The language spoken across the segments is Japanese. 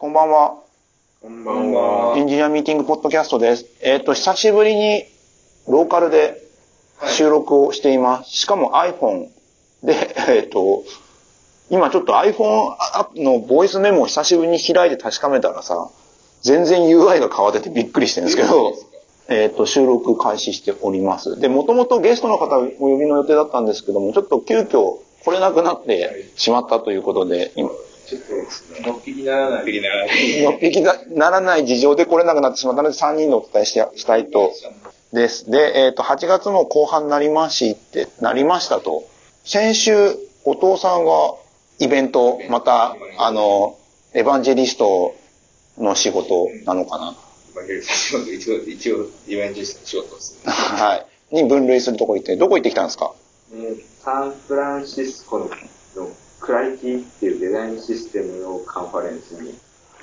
こんばんは。こんばんは。エンジニアミーティングポッドキャストです。えっ、と、久しぶりにローカルで収録をしています。しかも iPhone で、えっ、と、今ちょっと iPhone のボイスメモを久しぶりに開いて確かめたらさ、全然 UI が変わっててびっくりしてるんですけど、えっ、と、収録開始しております。で、もともとゲストの方をお呼びの予定だったんですけども、ちょっと急遽来れなくなってしまったということで、今、ちょっと、のっぴきならない。のっぴきならない。のっぴきならない事情で来れなくなってしまったので、3人でお伝えしてしたいと。です。で、えっ、と、8月も後半になりまして、なりましたと。先週、お父さんがイベント、また、あの、エヴァンジェリストの仕事なのかな。一応、一応、イベント仕事ですね。はい。に分類するとこ行って、どこ行ってきたんですか？えーサンフランシスコのクライティっていうデザインシステムのカンファレンスに行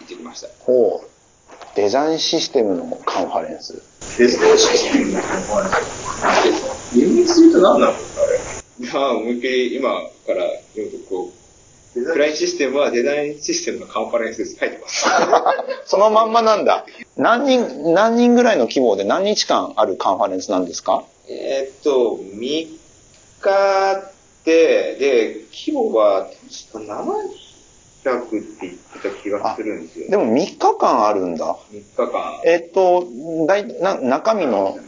ってきました。ほう。デザインシステムのカンファレンス。デザインシステムのカンファレンス。厳密に言うと何なの？あれ。まあ、思いっきり今から読むとこう、クライシステムはデザインシステムのカンファレンスです。書いてます。そのまんまなんだ。何人、何人ぐらいの規模で何日間あるカンファレンスなんですか？えーっと、3日で、で、規模は確か700って言ってた気がするんですよ。でも3日間あるんだ。3日間。えっと、だいな中身の、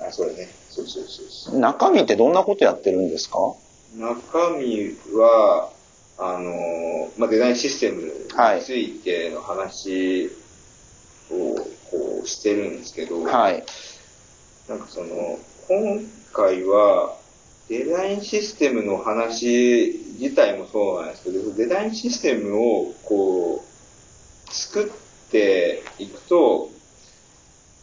あ、そうだね。そうそうそうそう。中身ってどんなことやってるんですか？中身は、あの、まあ、デザインシステムについての話をこうしてるんですけど、はい。なんかその、今回は、デザインシステムの話自体もそうなんですけど、デザインシステムをこう、作っていくと、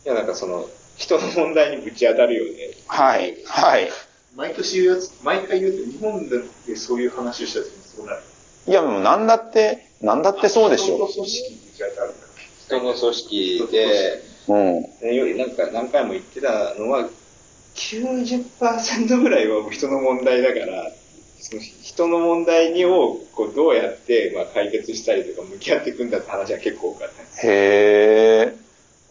いやなんかその、人の問題にぶち当たるよね。はい。はい。毎年言うやつ、毎回言うと、日本でそういう話をした時にそうなる。いや、もうなんだって、なんだってそうでしょ人と組織にぶち当たるんだ人の組織で、う。うん。ねよりなんか何回も言ってたのは、90%ぐらいは人の問題だから、その人の問題にをこうどうやってまあ解決したりとか向き合っていくんだって話は結構多かったんです。へえ。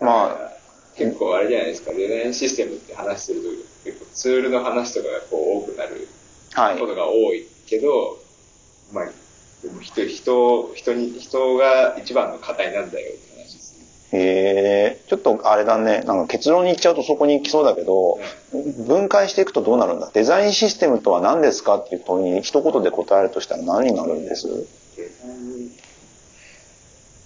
まあ、あ、結構あれじゃないですか、デザインシステムって話すると結構ツールの話とかがこう多くなるはいこ。とが多いけど、まあ、でも人、人、人に、人が一番の課題なんだよ。へえ。ちょっとあれだね。なんか結論に行っちゃうとそこに行きそうだけど、分解していくとどうなるんだ？デザインシステムとは何ですかっていう問いに一言で答えるとしたら何になるんです？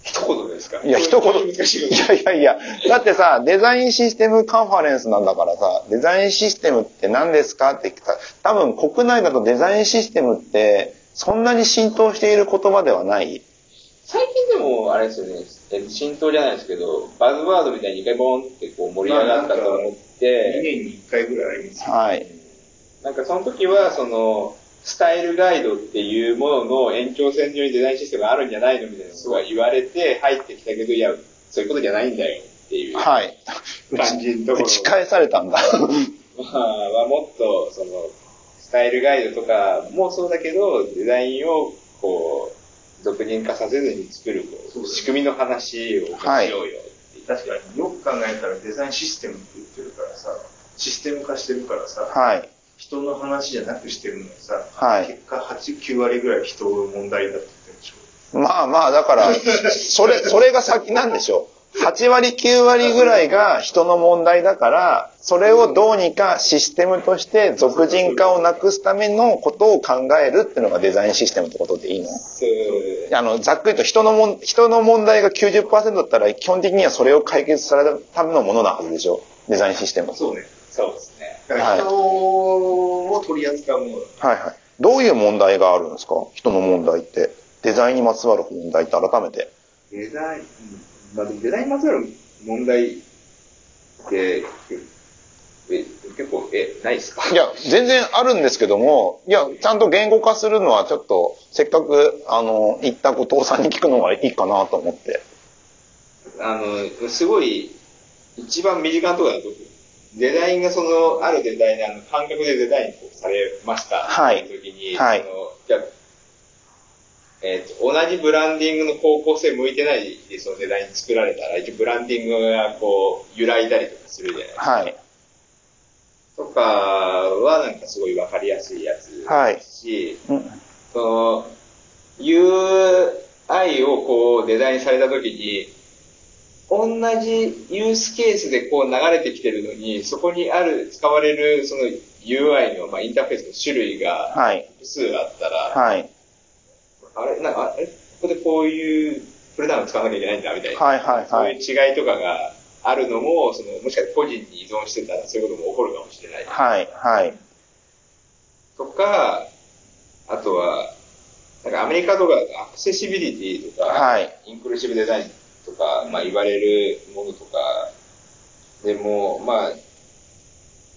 一言ですか？いや、一言。いいやいやいや。だってさ、デザインシステムカンファレンスなんだからさ、デザインシステムって何ですかって聞か多分国内だとデザインシステムってそんなに浸透している言葉ではない。最近でも、あれですよね、え浸透じゃないですけど、バズワードみたいに一回ボンってこう盛り上がったと思っ2て、年に1回ぐらいありますよ。はい。なんかその時は、その、スタイルガイドっていうものの延長線上にデザインシステムがあるんじゃないのみたいなことが言われて入ってきたけど、いや、そういうことじゃないんだよっていうはい。感じのところ打ち返されたんだ。まあ、はもっと、その、スタイルガイドとかもそうだけど、デザインを、こう、俗人化させずに作る、仕組みの話をしようよっていう。確かによく考えたらデザインシステムって言ってるからさ、システム化してるからさ、はい。人の話じゃなくしてるのにさ、はい結果8、9割ぐらい人の問題だって言ってるでしょ。まあまあ、だから、それ、それが先なんでしょう。8割、9割ぐらいが人の問題だから、それをどうにかシステムとして俗人化をなくすためのことを考えるっていうのがデザインシステムってことでいいの？そうあの、ざっくりと人のもん、人の問題が90%だったら、基本的にはそれを解決されるためのものなはずでしょ？デザインシステム。そうね。そうですね。だから人を取り扱うものだ。はいはい。どういう問題があるんですか？人の問題って。デザインにまつわる問題って改めて。デザイン、うんまあでもデザインにまつわる問題って、え、結構、え、ないですか？いや、全然あるんですけども、いや、ちゃんと言語化するのはちょっと、せっかく、あの、行った後藤さんに聞くのがいいかなと思って。あの、すごい、一番身近なところだと、デザインがその、あるデザイナーの感覚でデザインされました。はい時に、はいそのじゃあえっ、と、同じブランディングの方向性向いてないそのデザイン作られたら、一応ブランディングがこう、揺らいだりとかするじゃないですか。はい。とかはなんかすごいわかりやすいやつですし、うんその、UI をこうデザインされた時に、同じユースケースでこう流れてきてるのに、そこにある、使われるその UI の、まあ、インターフェースの種類がはい。複数あったら、はい。あれ、なんか、あれ、ここでこういうプレダウン使わなきゃいけないんだみたいな、はいはいそうはい。いう違いとかがあるのも、その、もしかして個人に依存してたらそういうことも起こるかもしれない。はい。はい。とか、あとは、なんかアメリカとかアクセシビリティとか、はいインクルーシブデザインとか、まあ言われるものとか、でも、まあ、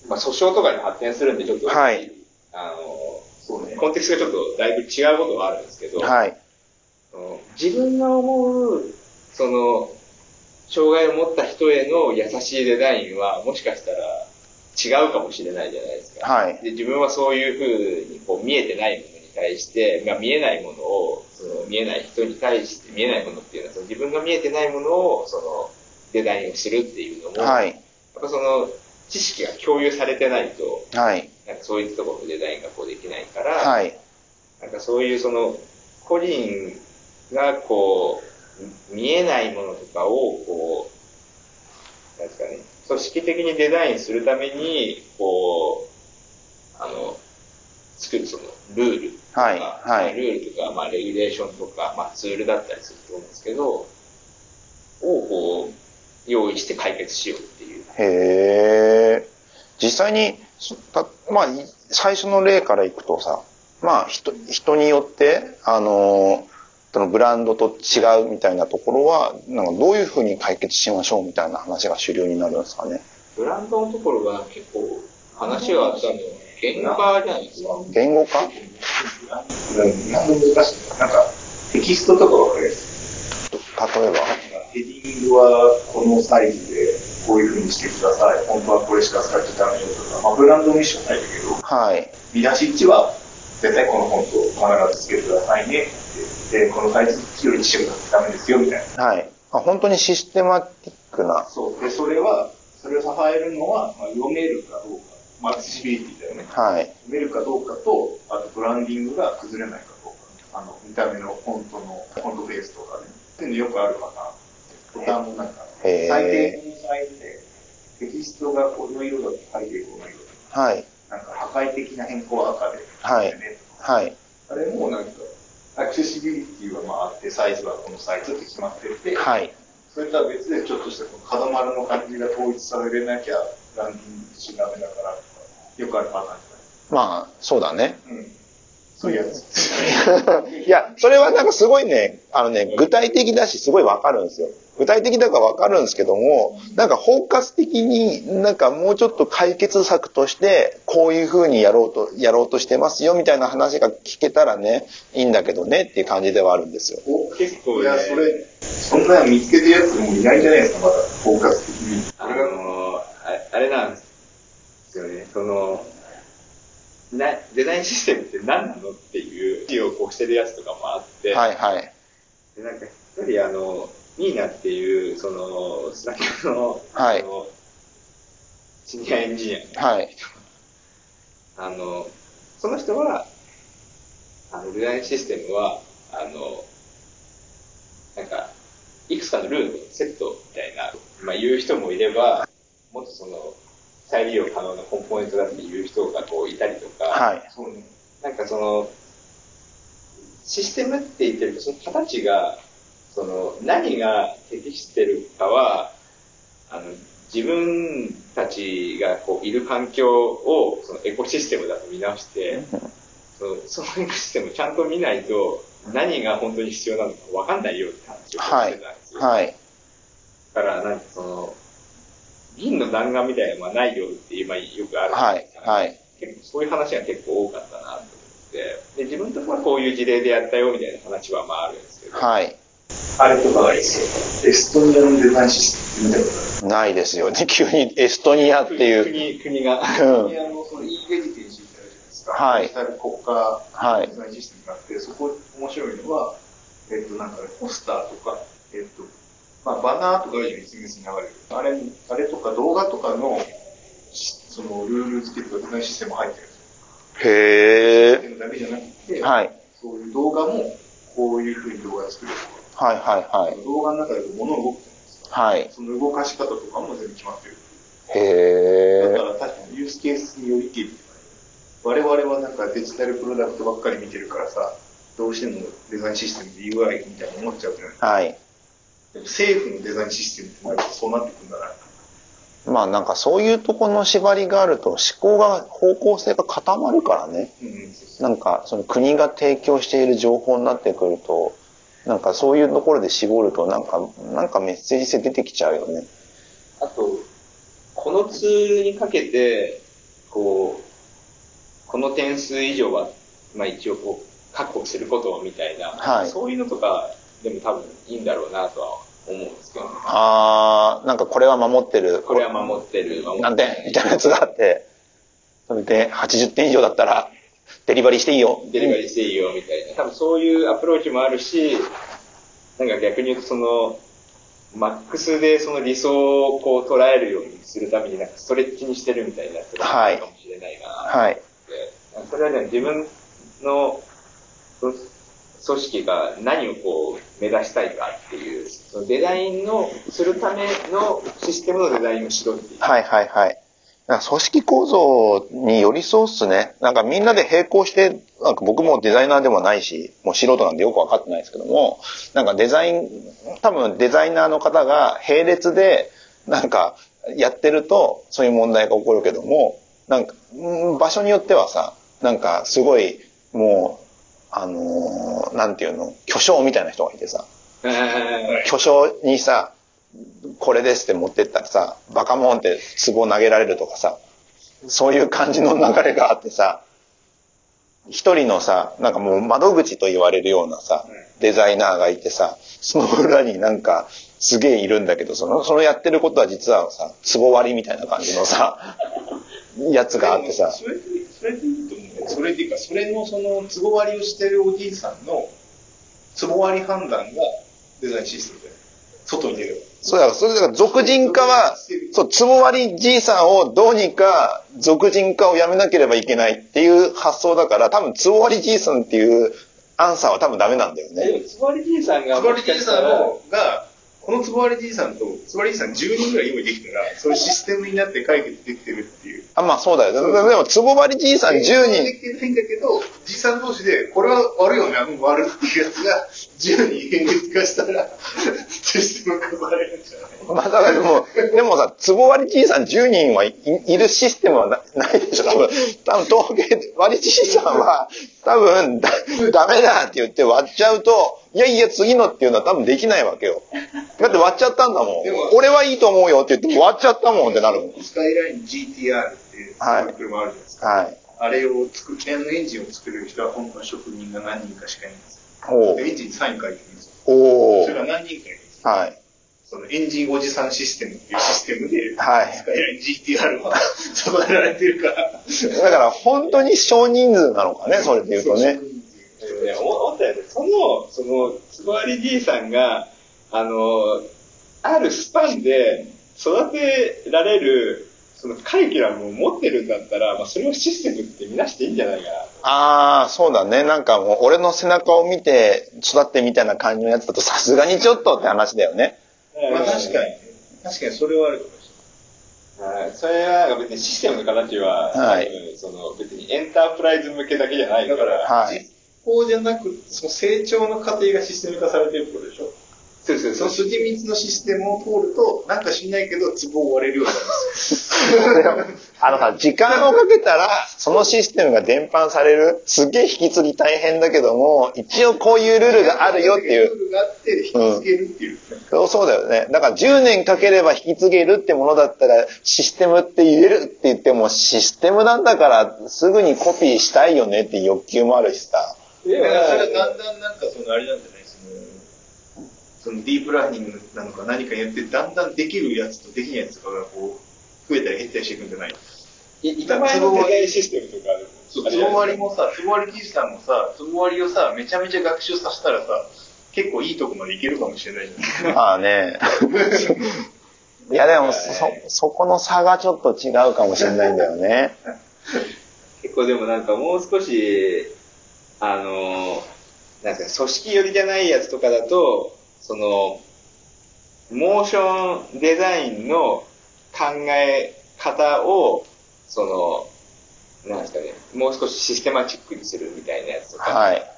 まあ訴訟とかに発展するんでちょっと、はいあの、そうね。コンテクストがちょっとだいぶ違うことはあるんですけど、はい。自分が思う、その、障害を持った人への優しいデザインは、もしかしたら違うかもしれないじゃないですか。はい。で自分はそういうふうにこう見えてないものに対して、まあ、見えないものをその見えない人に対して見えないものっていうのはその自分が見えてないものをそのデザインをするっていうのも、やっはい。ぱその知識が共有されてないとはい。なんかそういったところのデザインがこうできないから、はい。なんかそういうその個人がこう見えないものとかをこうなんですかね組織的にデザインするためにこうあの作るそのルールとか、はいはいルールとか、まあ、レギュレーションとか、まあ、ツールだったりすると思うんですけどをこう用意して解決しようっていうへえ。実際に、まあ、い最初の例からいくとさ、まあ、人、人によって、あの、そのブランドと違うみたいなところは、なんかどういうふうに解決しましょうみたいな話が主流になるんですかね。ブランドのところが結構話があったのは言語化じゃないですか。言語化なんか、テキストとかわかりやすい。例えば？ヘディングはこのサイズでこういう風にしてください。本当はこれしか使っちゃダメよとか、まあ、ブランドミッションないんだけど、はい。見出し1は絶対このフォントを必ずつけてくださいねって。で、このサイズより違うダメですよみたいな。はい。あ本当にシステマティックな。そう。で、それは、それを支えるのは、まあ、読めるかどうか。まあ、アクセシビリティだよね。はい。読めるかどうかと、あとブランディングが崩れないかどうか。あの、見た目のフォントの、フォントベースとかね。っていうのよくあるパターン。ボタンもなんか、へー最低このサイズで、テキストがこの色だと背景この色だはい。と。なんか破壊的な変更は赤で。はいねはい。あれもなんか、アクセシビリティはまああって、サイズはこのサイズって決まってて、はい。それとは別でちょっとしたこの角丸の感じが統一されなきゃランディングしダメだから、よくあるパターンじまあ、そうだね。ゃないうん。そういうやつ。いや、それはなんかすごいね、あのね、具体的だし、すごいわかるんですよ。具体的だからわかるんですけども、なんか包括的になんかもうちょっと解決策として、こういう風にやろうと、やろうとしてますよみたいな話が聞けたらね、いいんだけどねっていう感じではあるんですよ。結構ねいや、それ、そんなの見つけてるやつもいないんじゃないですか、まだ、包括的に。あのー、ああれなんですよね、その、なデザインシステムって何なのっていう字をこうしてるやつとかもあって、はいはい。でなんか一人あの、ミーナっていう、その、 Slack の、はいあのシニアエンジニアのはい。あの、その人は、あの、デザインシステムは、あの、なんか、いくつかのルールのセットみたいな、まあ言う人もいれば、もっとその、再利用可能なコンポーネントだっていう人がこういたりとか、はい。なんかその、システムって言ってると、その形が、その、何が適してるかは、あの、自分たちがこういる環境をそのエコシステムだと見直して、そのそのエコシステムをちゃんと見ないと、何が本当に必要なのか分かんないよって話をしてたんですよ。はい。だから、なんかその、銀の弾丸みたいなのはないよって今よくあるじゃないですか。はい。結構そういう話が結構多かったなと思って、で、自分とこはこういう事例でやったよみたいな話はまああるんですけど、はい。あれとかがいいですよ。エストニアのデザインシステム見たことある。ないですよね。急にエストニアっていう。国、国が、うんエストニアのその e エディテンシーってあるじゃないですか、はいデジタル国家はいデザインシステムがあって、そこ面白いのは、えっと、なんかね、ポスターとか、えっと、まあ、バナーとかが SNS に流れる。あれ、あれとか動画とかの、しその、ルール付けとかデザインシステムも入ってるんですよ。へえ。システムだけじゃなくて、はい。そういう動画も、こういうふうに動画作るとはいはいか、はい。動画の中で物動くじゃないですか。はい。その動かし方とかも全部決まってる。へえ。だから確かにユースケースによりけり我々はなんかデジタルプロダクトばっかり見てるからさ、どうしてもデザインシステムで UI みたいに思っちゃうじゃないはい。政府のデザインシステムってなるとそうなってくるんだな。まあなんかそういうとこの縛りがあると思考が、方向性が固まるからね。なんかその国が提供している情報になってくると、なんかそういうところで絞るとなんか、なんかメッセージ性出てきちゃうよね。あと、このツールにかけて、こう、この点数以上は、まあ一応こう、確保することみたいな、はいそういうのとかでも多分いいんだろうなとは思うんですけどね。あー、なんかこれは守ってる。これは守ってる、守何って点？みたいなやつがあって、それで80点以上だったら、デリバリーしていいよ。る、デリバリーしていいよみたいな、多分そういうアプローチもあるし、なんか逆に言うとその、マックスでその理想をこう捉えるようにするためになんかストレッチにしてるみたいなやつがあるかもしれないな。はい。でそれはね、自分のそ組織が何をこう目指したいかっていう、そのデザインのするためのシステムのデザインをしろっていう。はいはいはい。組織構造に寄り添うっすね。なんかみんなで並行して、なんか僕もデザイナーでもないし、もう素人なんでよくわかってないですけども、なんかデザイン、多分デザイナーの方が並列で、なんかやってるとそういう問題が起こるけども、なんか、場所によってはさ、なんかすごい、もう、あのーなんていうの、巨匠みたいな人がいてさ、巨匠にさ、これですって持ってったらさ、バカモンって壺投げられるとかさ、そういう感じの流れがあってさ、一人のさ、なんかもう窓口と言われるようなさ、デザイナーがいてさ、その裏になんかすげえいるんだけど、その、そのやってることは実はさ、壺割りみたいな感じのさ、やつがあってさ、それで、それでいいと思うよ。それっていうか、それのその、ツボ割りをしてるおじいさんの、ツボ割り判断がデザインシステムで、外に出る。そうだから、それだから俗人化は、そう、つぼ割りじいさんをどうにか俗人化をやめなければいけないっていう発想だから、多分つぼ割りじいさんっていうアンサーは多分ダメなんだよね。でも、つばりじいさんが、つぼ割りじいさんのが、このつぼ割りじいさんと、つぼ割りじいさん10人ぐらい用意できたら、それシステムになって解決できてるっていう。あ、まあそうだよ。でもつぼ割りじいさん10で人、きてないんだけど、じいさん同士で、これは悪いよね、うん悪いっていうやつが、10人変列化したら、システム化されるんじゃない？まあだからでも、でもさ、つぼ割りじいさん10人はいいるシステムはなないでしょ。多分、多分統計、割りじいさんは、多分だ、ダメだって言って割っちゃうと、いやいや次のっていうのは多分できないわけよ。だって割っちゃったんだもん。俺はいいと思うよって言っても割っちゃったもんってなるもん。スカイライン GTR っていうはい車あるじゃないですか。はい。あれを作る、あのエンジンを作れる人は本当の職人が何人かしかいないんですよ。おうエンジンにサイン書いてるんですよ。おーそれが何人かいるんですよ。はい。そのエンジンおじさんシステムっていうシステムで、はいスカイライン GTR は 育てられてるから。だから本当に少人数なのかね、それで言うとね。思ったよね、その、その、つばりじいさんが、あの、あるスパンで育てられる、そのカリキュラムを持ってるんだったら、まあ、それをシステムって見なしていいんじゃないかな。ああ、そうだね。なんかもう俺の背中を見て育ってみたいな感じのやつだとさすがにちょっとって話だよね。まあ確かにね。確かにそれはあるかもしはいそれは別にシステムの形は、はいその別にエンタープライズ向けだけじゃないれない。から、だから、はい実行じゃなく、その成長の過程がシステム化されてるってことでしょ？そうそうそうその筋道のシステムを通ると、なんか知んないけど、ツボを割れるようになるんですよ。あのさ、時間をかけたら、そのシステムが伝播される。すっげえ引き継ぎ大変だけども、一応こういうルールがあるよっていう。ルールがあって、引き継げるっていううそうだよね。だから10年かければ引き継げるってものだったら、システムって言えるって言っても、システムなんだから、すぐにコピーしたいよねって欲求もあるしさ。でだからそれはだんだんなんかそのあれなんじゃないその、そのディープラーニングなのか何かによって、だんだんできるやつとできないやつとかがこう、増えたり減ったりしていくんじゃないい板前のデザインシステムとかそう、つぼ割りもさ、つぼ割りじいさんもさ、つぼ割りをさ、めちゃめちゃ学習させたらさ、結構いいとこまでいけるかもしれないじゃん。まあね。いやでも、そ、そこの差がちょっと違うかもしれないんだよね。結構でもなんかもう少し、あの、なんですか、組織寄りじゃないやつとかだと、その、モーションデザインの考え方を、その、なんですかね、もう少しシステマチックにするみたいなやつとかはい。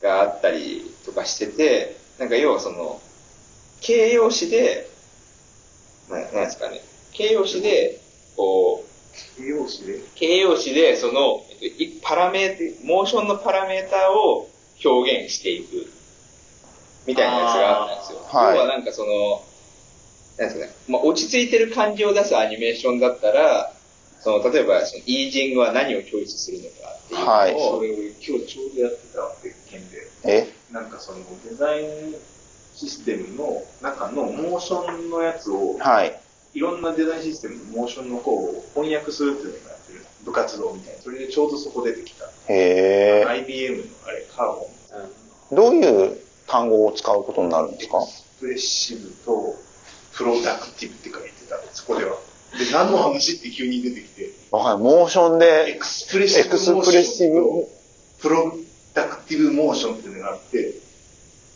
があったりとかしてて、なんか要はその、形容詞で、ななんですかね、形容詞で、こう、形容詞で？形容詞で、その、パラメータ、モーションのパラメータを表現していく、みたいなやつがあったんですよ。はい要はなんかその、なんですかね、まあ、落ち着いてる感じを出すアニメーションだったら、その、例えば、その、イージングは何を教出するのかっていうのを、はいそれを今日ちょうどやってたわ、別件で。え？なんかそのデザインシステムの中のモーションのやつを、はい。いろんなデザインシステムのモーションの方を翻訳するっていうのをやってる部活動みたいな。それでちょうどそこ出てきた。へえ。IBM のあれ、カーボン。どういう単語を使うことになるんですか？エクスプレッシブとプロダクティブって書いてた、そこでは。で、何の話って急に出てきて、わかんない。モーションエでクスプレッシエブクスプレッシブプロダクティブモーションっていうのがあって、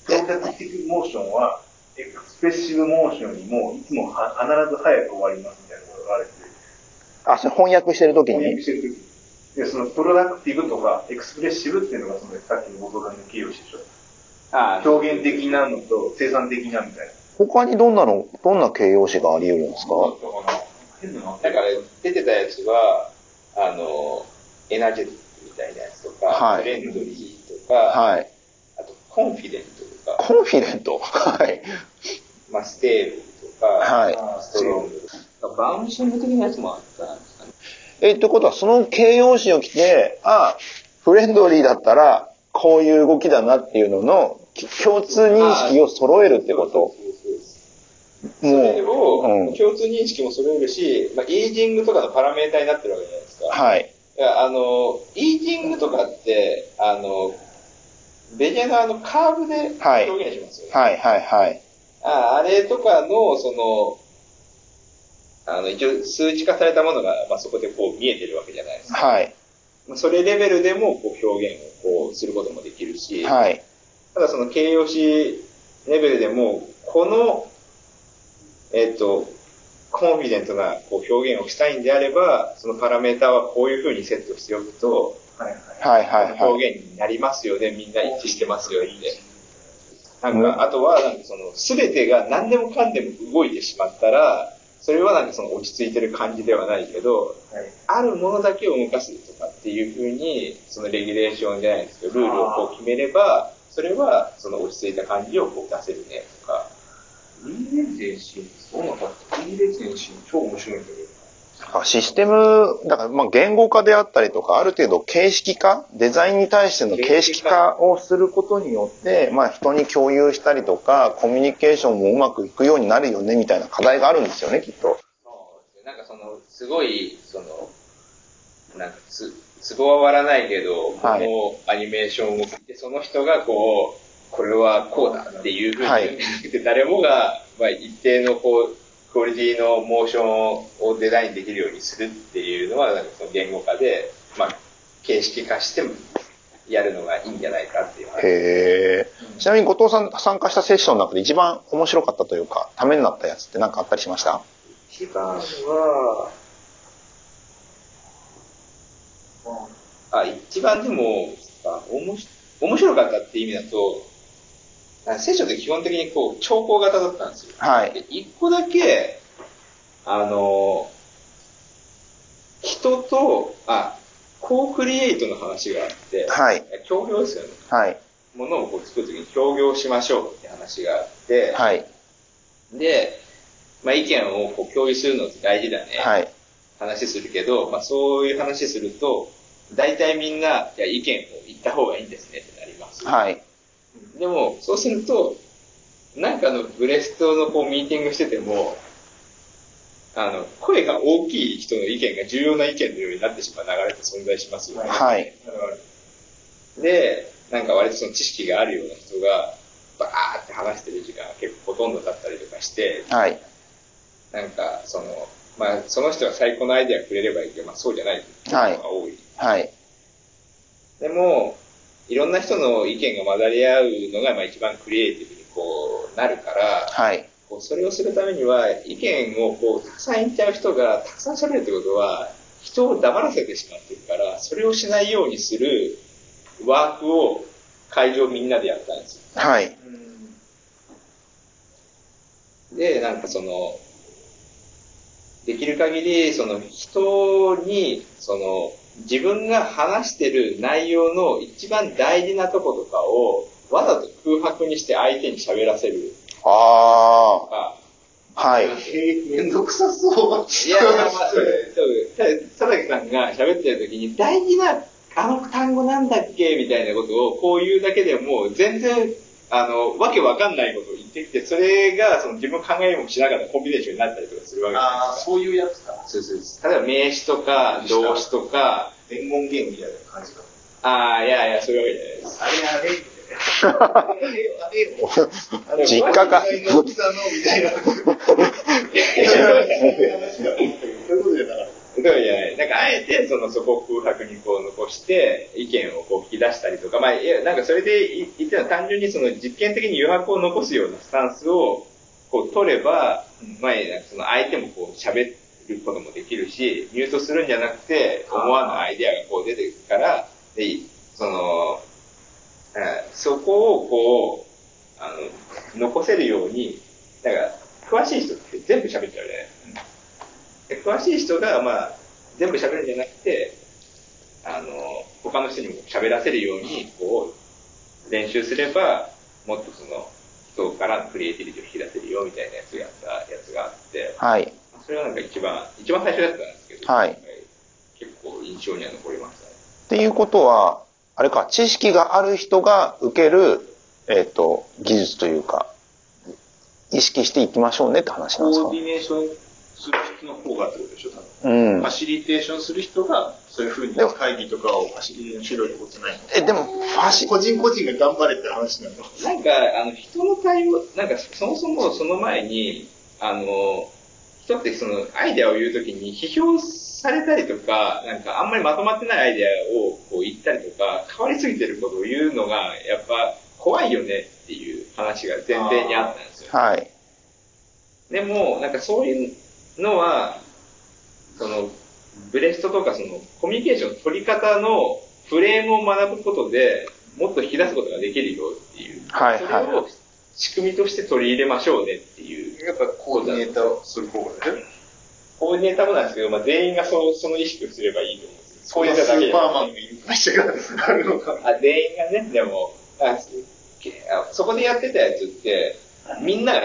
プロダクティブモーションは、エクスプレッシブモーションにもいつもは必ず早く終わりますみたいなことがあるんで、あ、それ翻訳してるとき翻訳にしてるときで、そのプロダクティブとかエクスプレッシブっていうのがそのさっきの元カノの形容詞でしょ。あー表現的なのと生産的なみたいな。他にどんなの、どんな形容詞があり得るんですか？だから出てたやつは、あの、 energetic みたいなやつとか、はい。フレンドリーとか、はい。あと confident。とか、 confident？はい。まあ、 stable とか、はい strong とか、 bouncing 的なやつもあったんですかね。え、ってことは、その形容詞を決めて、あ、フレンドリーだったら、こういう動きだなっていうのの、き共通認識を揃えるってこと？そうそうそうそれもを、う、うん。共通認識も揃えるし、まあ、イージングとかのパラメータになってるわけじゃないですか。はい。いやあの、イージングとかって、あの、ベニヤのあのカーブではい表現しますよね。はい、はい、はい。ああれとかの、その、あの、一応数値化されたものが、まあ、そこでこう見えてるわけじゃないですか。はい。まあそれレベルでもこう表現をこうすることもできるし、はい。ただその形容詞レベルでも、この、えっ、と、コンフィデントなこう表現をしたいんであれば、そのパラメータはこういう風にセットしておくと、はいはい。表現になりますよね、みんな一致してますよって。なんか、あとは、なんかその、すべてが何でもかんでも動いてしまったら、それはなんかその落ち着いてる感じではないけど、はいあるものだけを動かすとかっていうふうに、そのレギュレーションじゃないですけど、ルールをこう決めれば、それはその落ち着いた感じをこう出せるねとか。リーレゼンシー、そうなのかリーレゼンシー、超面白いんだけど。あシステム、だからまあ言語化であったりとか、ある程度形式化、デザインに対しての形式化をすることによって、まあ人に共有したりとか、コミュニケーションもうまくいくようになるよね、みたいな課題があるんですよね、きっと。なんかその、すごい、その、なんかつ、ツボは割らないけど、こはい。のアニメーションを見て、その人がこう、これはこうだっていうふうにはい。誰もが、まあ、一定のこう、クオリティのモーションをデザインできるようにするっていうのは、なんかその言語化で、まあ、形式化してもやるのがいいんじゃないかっていう話。へえ。ちなみに後藤さん参加したセッションの中で一番面白かったというか、ためになったやつって何かあったりしました？一番は、あ、一番でも、あおもし面白かったっていう意味だと、あセッションって基本的にこう、兆候型だったんですよ。はい。で一個だけ、あの、人と、あ、コークリエイトの話があって、はい。協業ですよね。はい。ものをこう作るときに協業しましょうって話があって、はい。で、まあ、意見をこう共有するのって大事だね。はい。話するけど、まあ、そういう話すると、大体みんな、いや、意見を言った方がいいんですねってなります。はい。でも、そうすると、なんかのブレストのこうミーティングしてても、ああの、声が大きい人の意見が重要な意見のようになってしまう流れって存在しますよね。はい。で、なんか割とその知識があるような人が、バーって話してる時間が結構ほとんどだったりとかして、はい。なんかその、まあその人が最高のアイデアくれればいいけど、まあそうじゃない人が多い。はい。でも、いろんな人の意見が混ざり合うのがまあ一番クリエイティブにこうなるから、はい。こうそれをするためには意見をこうたくさん言っちゃう人がたくさん喋るってことは人を黙らせてしまってるからそれをしないようにするワークを会場みんなでやったんですよ。はい。で、なんかその、できる限りその人にその自分が話してる内容の一番大事なとことかをわざと空白にして相手に喋らせるあとあ。か、はい。えー、めんどくさそう。いや、まあまあ、そうです。佐々木さんが喋ってる時に、大事なあの単語なんだっけみたいなことをこう言うだけでもう全然、あの、わけわかんないことを言ってきて、それがその自分の考えもしながらコンビネーションになったりとかするわけじゃああ。そういうやつか。そうそうそう例えば名詞とか動詞とか、伝言ゲームみたいな感じか。ああ、いやいや、そういうわけじゃないです。あれあれみたいな。あれあれあれ実家か。そういうことじゃなかった。そうじゃない。なんか、あえて、その、そこを空白にこう残して、意見をこう引き出したりとか、まあ、いや、なんかそれでい言ってたのは単純にその実験的に余白を残すようなスタンスを、こう取れば、まあ、なんかその相手もこう喋ることもできるし、ミュートするんじゃなくて、思わぬアイデアがこう出てくるから、で、その、えーそこをこう、あの、残せるように、なんか、詳しい人って全部喋っちゃうじゃないで詳しい人が、まあ、全部喋るんじゃなくて、あの、他の人にも喋らせるように、こう、練習すれば、もっとその、人からのクリエイティビティを引き出せるよ、みたいなやつをやったやつがあって、はい。それはなんか一番、一番最初だったんですけど、はい結構印象には残りましたね。っていうことは、あれか、知識がある人が受ける、えっ、と、技術というか、意識していきましょうねって話なんですか？コーディネーションする人の方がってことでしょ、多分。うんファ。シリテーションする人が、そういうふうに会議とかをファシリテーションしろってことじゃないのえ、でも、ファシ、個人個人が頑張れって話なの？なんか、あの、人の対応、なんか、そもそもその前に、あの、人ってその、アイデアを言うときに批評されたりとか、なんか、あんまりまとまってないアイデアをこう言ったりとか、変わりすぎてることを言うのが、やっぱ、怖いよねっていう話が前提にあったんですよ。はい。でも、なんかそういうのは、その、ブレストとかその、コミュニケーションの取り方のフレームを学ぶことで、もっと引き出すことができるよっていう。はいはいそれを仕組みとして取り入れましょうねっていう。やっぱコーディネーターをする方がね。コーディネーターもなんですけど、まあ、全員がそその意識をすればいいと思うんですよ。コーディネーターだけスーパーマンがいる会社があるのか。あ、全員がね、でも、ああそこでやってたやつって、みんなが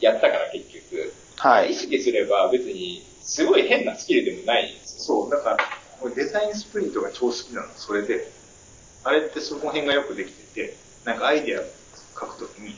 やったから結局。はい意。識すれば別に、すごい変なスキルでもないんですよ。そう、だから、俺デザインスプリントが超好きなの、それで。あれってその辺がよくできてて、なんかアイデア書くときに、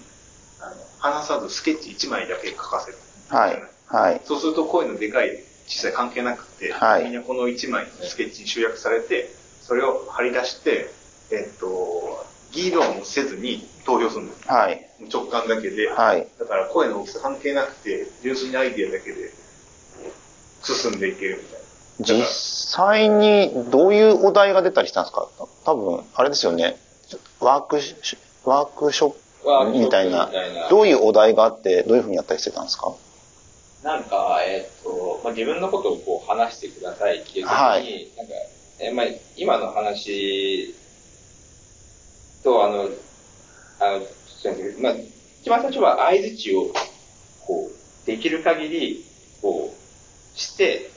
あの、話さずスケッチ1枚だけ書かせる。はい。はい。そうすると声のでかい小さい関係なくて、はいみんなこの1枚のスケッチに集約されて、それを貼り出して、えっと、議論をせずに投票するんです。はい。直感だけで。はい。だから声の大きさ関係なくて、純粋にアイデアだけで進んでいけるみたいな。実際にどういうお題が出たりしたんですか？多分、あれですよね。ワークシ、ワークショップみたいなみたいな、どういうお題があって、どういうふうにやったりしてたんですか？なんか、えっと、まあ、自分のことをこう話してくださいっていう時に、はいなんか、えまあ、今の話と、あの、あの、すいませんまあ、一番最初は相づちを、こう、できる限り、こう、して、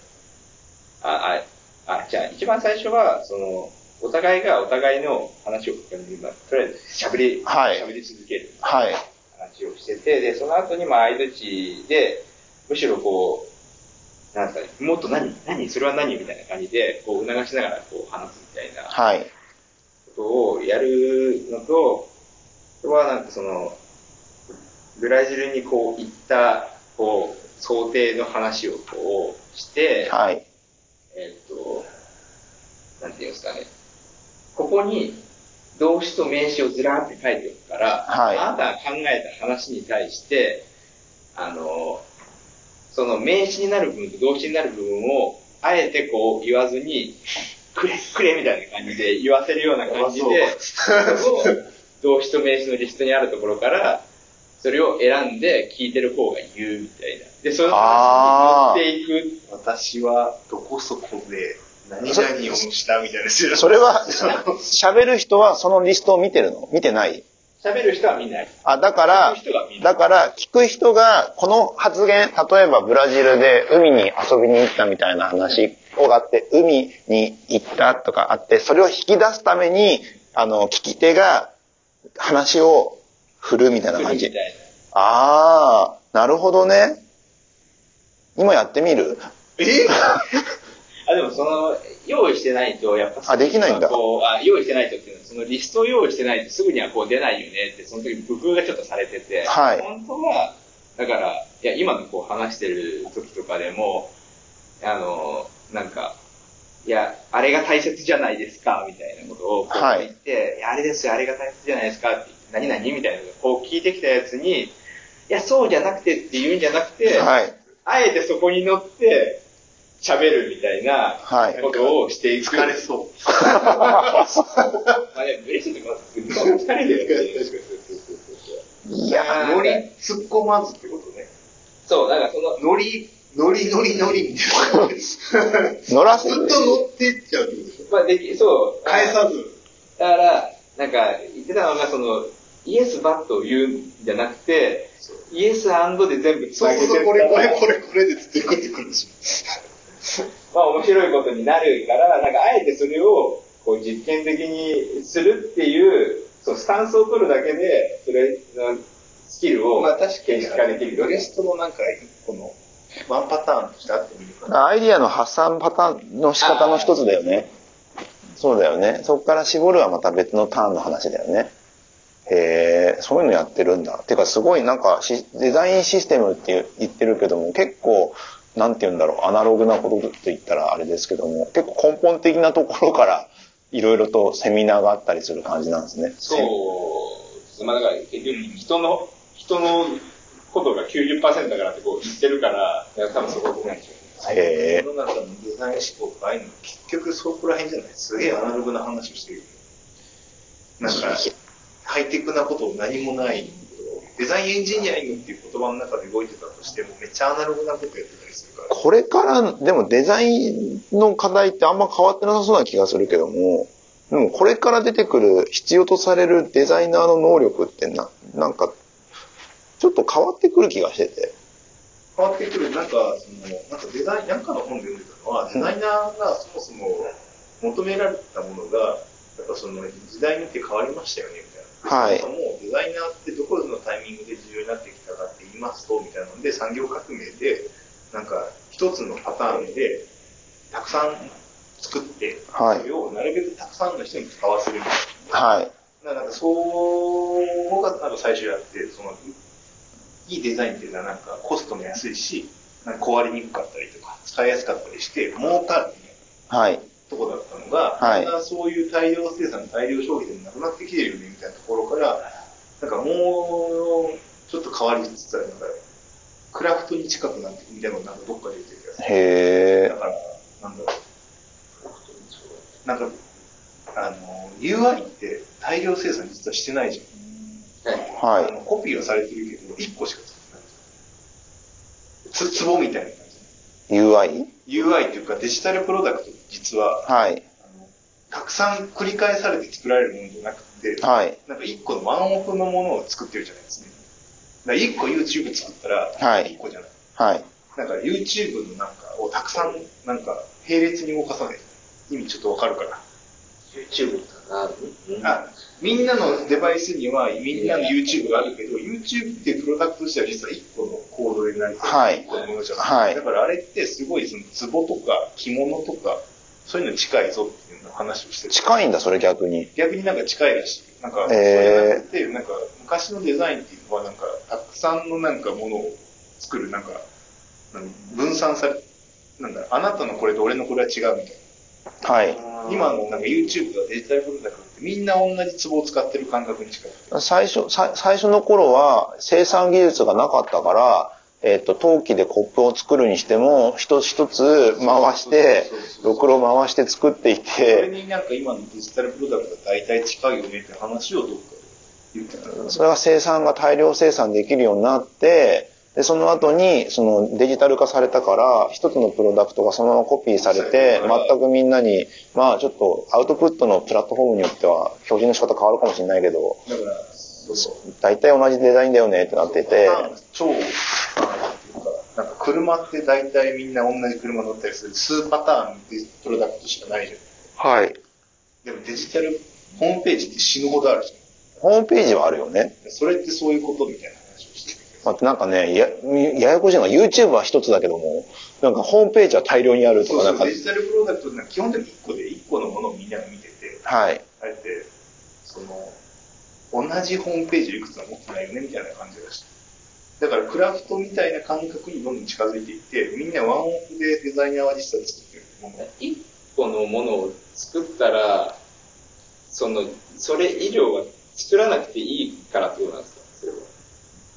あ、あ、あ、じゃあ、一番最初は、その、お互いがお互いの話を、まあ、とりあえず喋り、はい喋り続ける。はい。話をしてて、で、その後に、まあ、相づちで、むしろこう、なんですかね、もっと何何それは何みたいな感じで、こう、促しながら、こう、話すみたいなはい。ことをやるのと、あとはなんかその、ブラジルにこう、行った、こう、想定の話をこうして、はい。えっと、なんていうんですかね。ここに動詞と名詞をずらーって書いておくから、はいあなたが考えた話に対して、あの、その名詞になる部分と動詞になる部分を、あえてこう言わずに、くれ、くれみたいな感じで言わせるような感じで、動詞と名詞のリストにあるところから、それを選んで聞いてる方が言うみたいな。で、その話に乗っていく。私はどこそこで何々をしたみたいな。それは、喋る人はそのリストを見てるの？見てない？喋る人は見ない。あ、だからだから、聞く人が、この発言、例えばブラジルで海に遊びに行ったみたいな話があって、海に行ったとかあって、それを引き出すために、あの、聞き手が話を振るみたいな感じ。あー、なるほどね。今やってみる？え？あ、でもその、用意してないと、やっぱあできないんだ。こうあ、用意してないとっていうのは、そのリストを用意してないとすぐにはこう出ないよねって、その時工夫がちょっとされてて、はい。本当は、だから、いや、今のこう話してる時とかでも、あの、なんか、いや、あれが大切じゃないですか、みたいなことをこうはい言って、いやあれですよ、あれが大切じゃないですかって言って、何々みたいなこう聞いてきたやつに、いや、そうじゃなくてって言うんじゃなくて、はい。あえてそこに乗って喋るみたいなはいことをしていく。疲れそう。まあね、嬉しいとか、す疲れるよね。いやノリ突っ込まずってことね。そう、なんかその、ノリ、ノリノリノリみたいな。ず乗らせっと乗っていっちゃうってことでしょ。まあでき、そう。返さず。だから、なんか言ってたのが、その、イエス、バットを言うんじゃなくて、イエス、アンドで全部つなげてそうそうこれこれこれ。れこれでつってくってくるでしまあ面白いことになるから、なんかあえてそれを、こう実験的にするっていう、そう、スタンスを取るだけで、それのスキルょ。を、まあ確かに、化できるストのなんか一個のワンパターンとしてあってもいいのかな。アイディアの発散パターンの仕方の一つだよね。そうだよね。そこから絞るはまた別のターンの話だよね。へえ、そういうのやってるんだ。てかすごいなんかしデザインシステムって言ってるけども結構なんて言うんだろう、アナログなことと言ったらあれですけども、結構根本的なところからいろいろとセミナーがあったりする感じなんですね。そう、まあだから結局人の、人のことが90%だからってこう言ってるから、いや多分そこないでしょうね。へえ世の中のデザイン思考とかああいうの結局そこら辺じゃないすげえアナログな話をしてる。なんか、ハイテクなこと何もない。デザインエンジニアリングっていう言葉の中で動いてたとしても、めっちゃアナログなことやってたりするから。これから、でもデザインの課題ってあんま変わってなさそうな気がするけども、でもこれから出てくる必要とされるデザイナーの能力ってな、なんか、ちょっと変わってくる気がしてて。変わってくる、なんか、その、なんかデザイン、なんかの本で読んでたのは、デザイナーがそもそも求められたものが、やっぱその時代によって変わりましたよね、みたいな。はいそもそもデザイナーってどこのタイミングで重要になってきたかって言いますと、みたいなので、産業革命で、なんか、一つのパターンで、たくさん作って、はいそれをなるべくたくさんの人に使わせるみたいな。はい。だからなんかそうがなんか最初やって、そのいいデザインっていうのはなんかコストも安いし、なんか壊れにくかったりとか、使いやすかったりして、儲かるはい。とこだったのが、はいそういう大量生産、大量消費でもなくなってきてるよねみたいなところから、なんかもうちょっと変わりつつある、なんかクラフトに近くなってみたいなのがなんかどっかで言ってる気がする。へだから、なんだろう。なんか、あの、UI って大量生産実はしてないじゃん。はい。コピーはされてるけど、1個しか作ってない。つ、ツボみたいな感い。UI? じ。UI っていうかデジタルプロダクト実は、はい。たくさん繰り返されて作られるものじゃなくて、はい。なんか1個のワンオフのものを作ってるじゃないですね。だから1個 YouTube 作ったら、はい1個じゃない。はい。なんか YouTube のなんかをたくさん、なんか並列に動かさない。意味ちょっとわかるかな。YouTube かな。あ、みんなのデバイスにはみんなの YouTube があるけど、YouTube っていうプロダクトとしては実は1個のコードで成りはい1個のものじゃない。はいだからあれってすごいその壺とか着物とか、そういうのに近いぞっていうの話をしてる。近いんだ、それ逆に。逆になんか近いらしい。なんか、そへーれなんか昔のデザインっていうのはなんか、たくさんのなんかものを作る、なんか、分散され、なんだ、あなたのこれと俺のこれは違うみたいはい。な。今のなんか YouTube とかデジタルプロダクトってみんな同じツボを使ってる感覚に近い。最初、さ最初の頃は生産技術がなかったから、えっ、と、陶器でコップを作るにしても、一つ一つ回してろくろ回して作っていそれて、になんか今のデジタルプロダクトが大体近いよねって話をどっかで言ってた。それが生産が大量生産できるようになって、で、その後に、そのデジタル化されたから、一つのプロダクトがそのままコピーされて、全くみんなに、まあちょっとアウトプットのプラットフォームによっては表示の仕方変わるかもしれないけど。大体同じデザインだよねってなってて、超、なんか、車って大体みんな同じ車乗ったりする数パターンでプロダクトしかないじゃん。はい。でもデジタルホームページって死ぬほどあるじホームページはあるよね。ゃん。それってそういうことみたいな。まあ、なんかね、や、ややこしいのが YouTube は一つだけども、なんかホームページは大量にあるとか、なんかそうそう、デ、ジタルプロダクトって基本的に1個で1個のものをみんなが見てて、はい。あえて、その、同じホームページをいくつも持ってないよねみたいな感じがして。だからクラフトみたいな感覚にどんどん近づいていって、みんなワンオフでデザイナーは実際作ってるもの一個のものを作ったら、その、それ以上は作らなくていいからってことなんですか？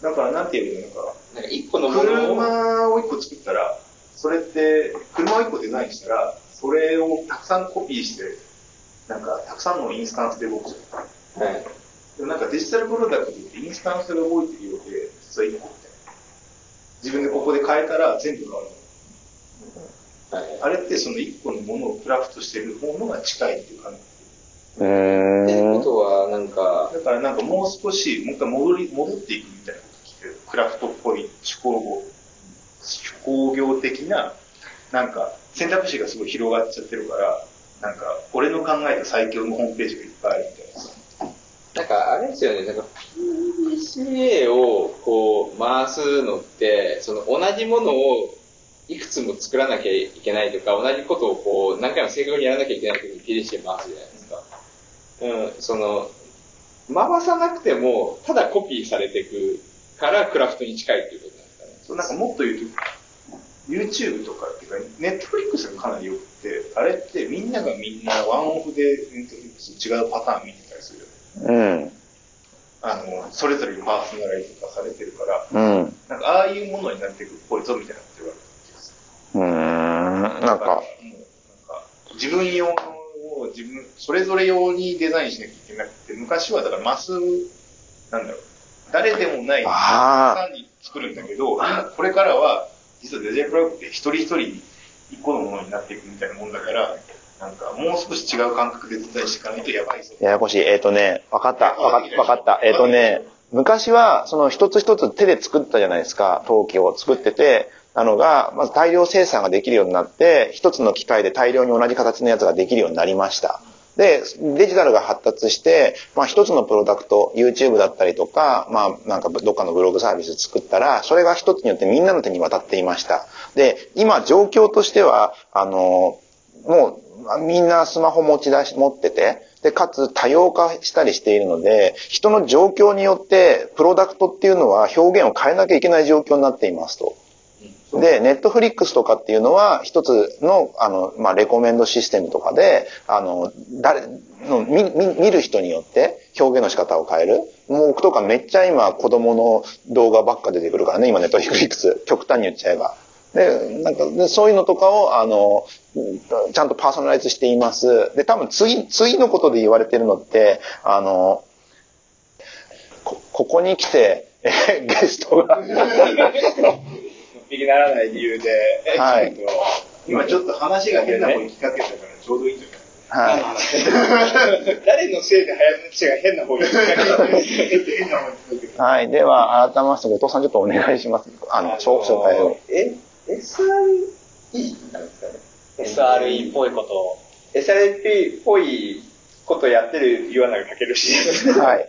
だからなんていうのかなんか一個のな、ものを、車を1個作ったら、それって、車を1個デザインしたら、それをたくさんコピーして、なんか、たくさんのインスタンスで動くじゃん。はい。でもなんかデジタルプロダクトってインスタンスが動いてるようで、実は1個みたいな。自分でここで変えたら全部変わる。はい。あれってその1個のものをクラフトしてる方のが近いっていう感じ。うーっていうこん。とは、なんか、だからなんかもう少し、もう一回戻り、戻っていくみたいな。クラフトっぽい手工業、手工業的な、なんか選択肢がすごい広がっちゃってるから、なんか俺の考えた最強のホームページがいっぱいあるみたいなさ。なんかあれですよね、なんか PDCA をこう回すのって、その同じものをいくつも作らなきゃいけないとか、同じことをこう何回も正確にやらなきゃいけないときに PDCA 回すじゃないですか。うん、その、回さなくても、ただコピーされていくからクラフトに近いっていうことなんですかね。そうなんかもっと言うと、YouTube とかっていうか、Netflix がかなり良くて、あれってみんながみんなワンオフで Netflix 違うパターン見てたりするよね。うん。あの、それぞれにパーソナライズ化されてるから、うん。なんかああいうものになっていくっぽいぞみたいなこと言われて。うーん。なんか、自分用のを自分、それぞれ用にデザインしなきゃいけなくて、昔はだからマス、なんだろう、誰でもないさんに作るんだけど、今これからは、実はデザインプログって一人一人一個のものになっていくみたいなもんだから、なんかもう少し違う感覚でデザインしていかないとやばいぞ。ややこしい。えっ、とね、わかった。わかった。わかった。えっ、とね、昔は、その一つ一つ手で作ったじゃないですか。陶器を作ってて、なのが、まず大量生産ができるようになって、一つの機械で大量に同じ形のやつができるようになりました。で、デジタルが発達して、まあ一つのプロダクト、YouTube だったりとか、まあなんかどっかのブログサービス作ったら、それが一つによってみんなの手に渡っていました。で、今状況としては、あの、もうみんなスマホ持ち出し、持ってて、で、かつ多様化したりしているので、人の状況によって、プロダクトっていうのは表現を変えなきゃいけない状況になっていますと。で、ネットフリックスとかっていうのは、一つの、あの、まあ、レコメンドシステムとかで、あの、誰の、見、見見る人によって表現の仕方を変える。もう僕とかめっちゃ今子供の動画ばっか出てくるからね、今ネットフリックス。極端に言っちゃえば。で、なんか、でそういうのとかを、あの、ちゃんとパーソナライズしています。で、多分次、次のことで言われてるのって、あの、こ、ここに来て、え ゲストが、一匹ならない理由で、はい今ちょっと話が変な方に聞かけたからちょうどいいんじゃない？はい。誰のせいで林が変な方に行ったか変な方に聞かけた。はい。では、改めまして、後藤さんちょっとお願いします。あの、紹紹介を。え、SRE なんですかね？SRE っぽいことを。SRP っぽいことやってる岩永健氏です。はい。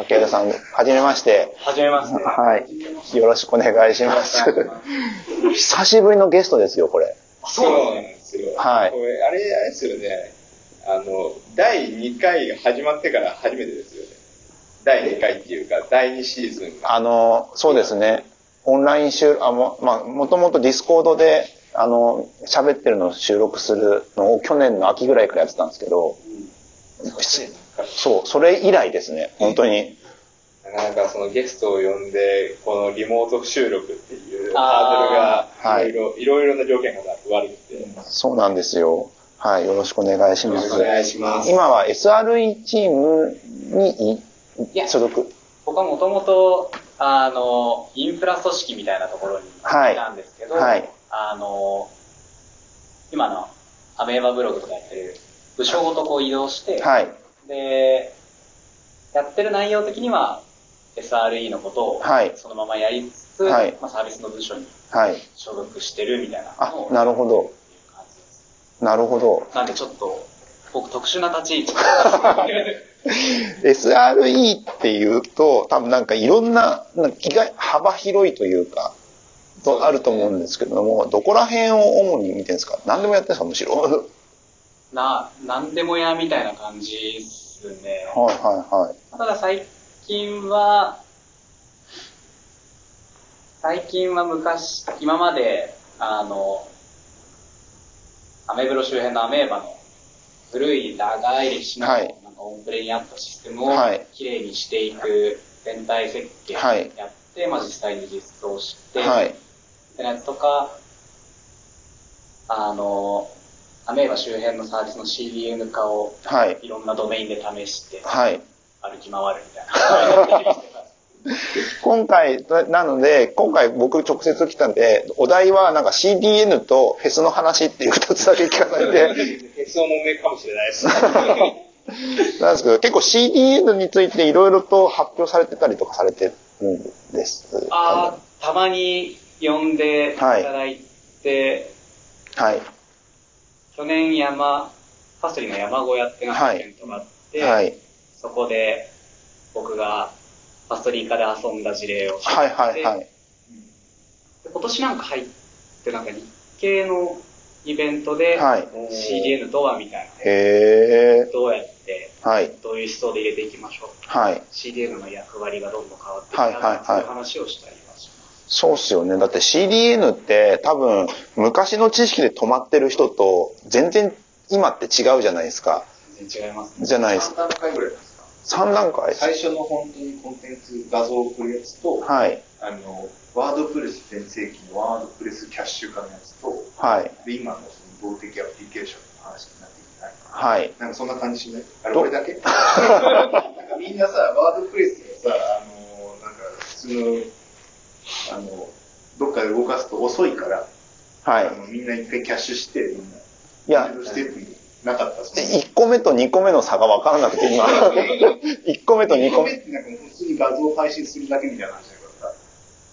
かけるさん、はじめまして。はじめまして。はい。よろしくお願いします。久しぶりのゲストですよ、これ。そうなんですよ。はいこれあれ、あれですよね。あの、第2回が始まってから初めてですよね。第2回っていうか、第2シーズンが。あの、そうですね。オンライン収あも、まあ、もともと Discord で、あの、喋ってるのを収録するのを去年の秋ぐらいからやってたんですけど、そう、それ以来ですね、本当に。なかなかそのゲストを呼んで、このリモート収録っていうハードルがいろいろ、いろいろな条件が悪くて。そうなんですよ。はい、よろしくお願いします。よろしくお願いします今は SRE チームに所属。僕はもともと、あの、インフラ組織みたいなところにいたんですけど、はいあの、今のアメーバブログとかやってる部署ごとこう移動して、はい。で、やってる内容的には SRE のことをはいそのままやりつつ、はいまあ、サービスの部署にはい。所属してるみたいなあのを、なるほど。なるほど。なんでちょっと、僕特殊な立ち位置。SRE っていうと、多分なんかいろんな、なんか意外、幅広いというか、とあると思うんですけれども、どこら辺を主に見てるんですか？何でもやってるんですか？むしろ。はいな、なんでもやみたいな感じですね。はいはい。ただ最近は、最近は昔、今まで、あの、アメブロ周辺のアメーバの古い長い歴史の、はいなんかオンプレにあったシステムをはいきれいにしていく全体設計をやはいって、まあ実際に実装して、はい。ってやつとか、あの、アメーバ周辺のサービスの CDN 化をはい。いろんなドメインで試してはい。歩き回るみたいな。今回、なので、今回僕直接来たんで、お題はなんか CDN とフェスの話っていう二つだけ聞かされて、鉄道もめかもしれないです。なんですけど、結構 CDN についていろいろと発表されてたりとかされてるんです。あーたまに呼んでいただいて、はい。去年山、パストリーの山小屋ってなんかイベントがあって、はい。そこで僕がパストリー科で遊んだ事例をはいはいはい。で今年なんか入ってなんか日系のイベントで、はい CDN とはみたいな。へー。どうやって、はい。どういう思想で入れていきましょう。はい。CDN の役割がどんどん変わっていくはいはいはいそういう話をしたりは。そうっすよね。だって CDN って多分昔の知識で止まってる人と全然今って違うじゃないですか。全然違いますね。じゃないです3。段階ぐらいですか3段階？最初の本当にコンテンツ画像を送るやつと、はい。あの、ワードプレス全盛期のワードプレスキャッシュ化のやつと、はい。で、今のその動的アプリケーションの話になってきてないはい。なんかそんな感じしない？あれ、ど俺だけ？なんかみんなさ、ワードプレスがさ、あの、なんか普通の、あの、どっかで動かすと遅いから、はいみんな一回キャッシュして、みんな。いやステップになかった。その1個目と2個目の差が分からなくて今。1個目と2 2個目。個目ってなんか普通に画像を配信するだけみたいな話じゃなかっ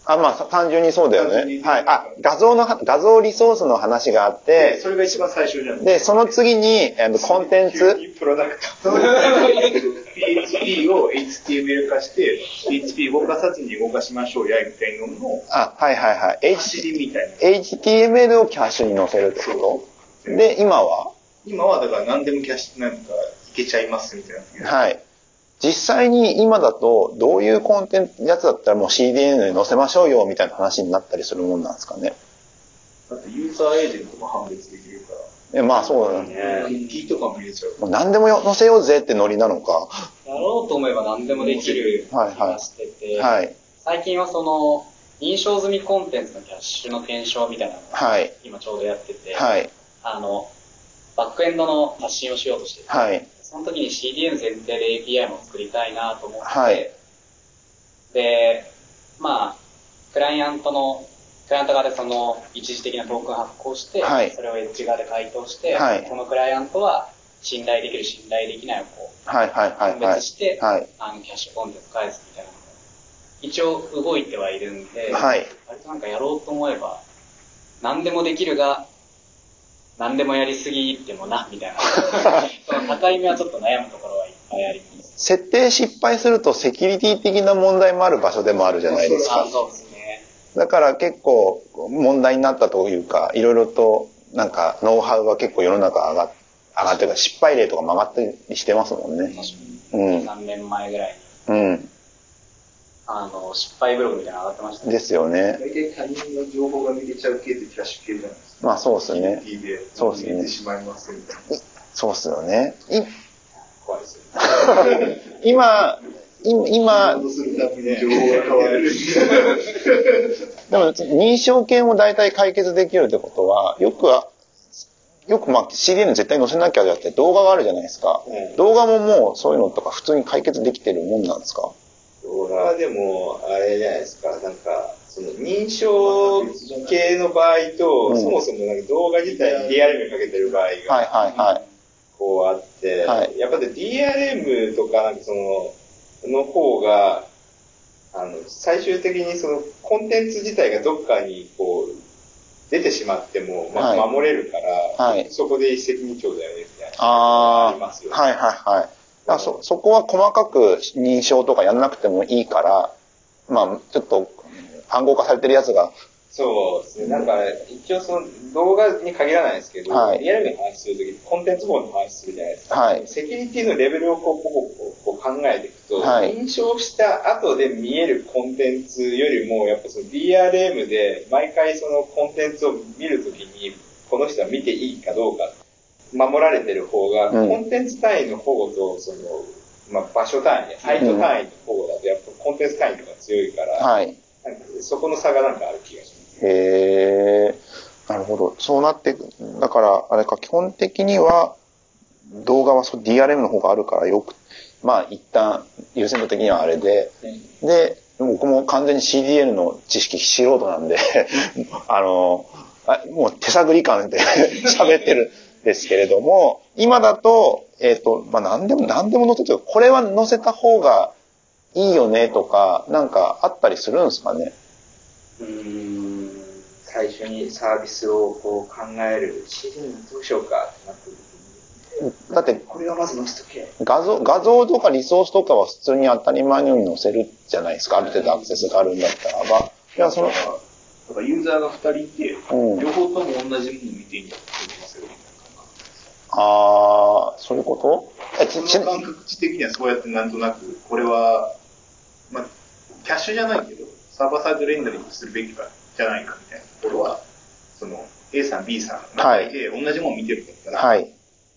た。あ、まあ単純にそうだよね。はい。あ、画像のは、画像リソースの話があって、それが一番最初じゃん。で、その次に、あのコンテンツ、プロダクト。PHP を HTML 化して、PHP 動かさずに動かしましょうや、みたいなのの、あ、はいはいはい。走りみたいな。HTML をキャッシュに載せるってこと？で、今は？今はだから何でもキャッシュなんかいけちゃいますみたいな。はい。実際に今だと、どういうコンテンツ、やつだったらもう CDN に載せましょうよ、みたいな話になったりするもんなんですかね？だってユーザーエージェントも判別できるから。えまあそうだね。クッキーとかも入れちゃう。もう何でもよ載せようぜってノリなのか。やろうと思えば何でもできる気がしてて、はい。最近はその、認証済みコンテンツのキャッシュの検証みたいなのをはい。今ちょうどやってて、はい。あの、バックエンドの発信をしようとしてて、はい。その時に CDN 前提で API も作りたいなと思って、はいで、まあ、クライアントの、クライアント側でその一時的なトークン発行して、はいそれをエッジ側で回答して、はいこのクライアントは信頼できる、信頼できないをこう、はいはいはい判はい。別して、はい。あのキャッシュコンテンツ返すみたいな一応動いてはいるんで、はい。割となんかやろうと思えば、何でもできるが、何でもやりすぎてもな、みたいな。その境目はちょっと悩むところはいっぱいあります。設定失敗するとセキュリティ的な問題もある場所でもあるじゃないですかあ。そうですね。だから結構問題になったというか、いろいろとなんかノウハウは結構世の中上がっ上がってるか失敗例とか曲がったりしてますもんね。確かうんに。3年前ぐらい？に。うん。あの、失敗ブログみたいなの上がってましたね。ですよね。大体他人の情報が見れちゃう系ってキャッシュ系じゃないですか。まあそうですね。そうですねしまいますみたいな。そうっすよね。い怖いですよね。今、い今。でも認証系も大体解決できるってことは、よくは、よくまあ CDN 絶対載せなきゃだって動画があるじゃないですか。うん動画ももうそういうのとか普通に解決できてるもんなんですか？動画はでも、あれじゃないですか、なんか、その認証系の場合と、うんそもそもなんか動画自体に DRM かけてる場合はいが、はいはい。こうあって、はいやっぱり DRM とか、なんかその、の方が、あの、最終的にそのコンテンツ自体がどっかにこう、出てしまっても、まあ、はい守れるから、はいそこで一石二鳥だよね、みたいな。ありますよね。はいはいはい。そ、そこは細かく認証とかやんなくてもいいから、まあ、ちょっと暗号化されてるやつが、そうですね。なんか、一応その動画に限らないですけど、はいリアルに話するとき、コンテンツ方の話するじゃないですか。はいセキュリティのレベルをこうこうこう考えていくと、はい認証した後で見えるコンテンツよりも、やっぱその DRM で毎回そのコンテンツを見るときに、この人は見ていいかどうか、守られてる方が、うんコンテンツ単位の保護と、その、まあ、場所単位、サイト単位の保護だと、やっぱコンテンツ単位とか強いから、はい。なんかそこの差がなんかある気がします。へえ、なるほど。そうなってく、だから、あれか、基本的には、動画はそ DRM の方があるからよく、まあ一旦優先度的にはあれで、で、僕も完全に CDN の知識素人なんで、あの、あもう手探り感で 喋ってるんですけれども、今だと、えっ、と、まあ何でも、何でも載せてる、これは載せた方がいいよねとか、なんかあったりするんですかね？うん最初にサービスをこう考える、CDN どうしようかってなった時に、だってこれはまず載せとけ。画像、画像とかリソースとかは普通に当たり前のように載せるじゃないですか。ある程度アクセスがあるんだったらば。いや、その、だからユーザーが2人いて、うん両方とも同じものを見ていいんだってますよみたいあー、そういうこと？え、ち、なちその感覚値的にはそうやってなんとなく、これは、まあ、キャッシュじゃないけど、サーバーサイドレンダリングするべきか、じゃないかみたいなところは、その、A さん、B さんがいて、同じものを見てるんだったら、はい。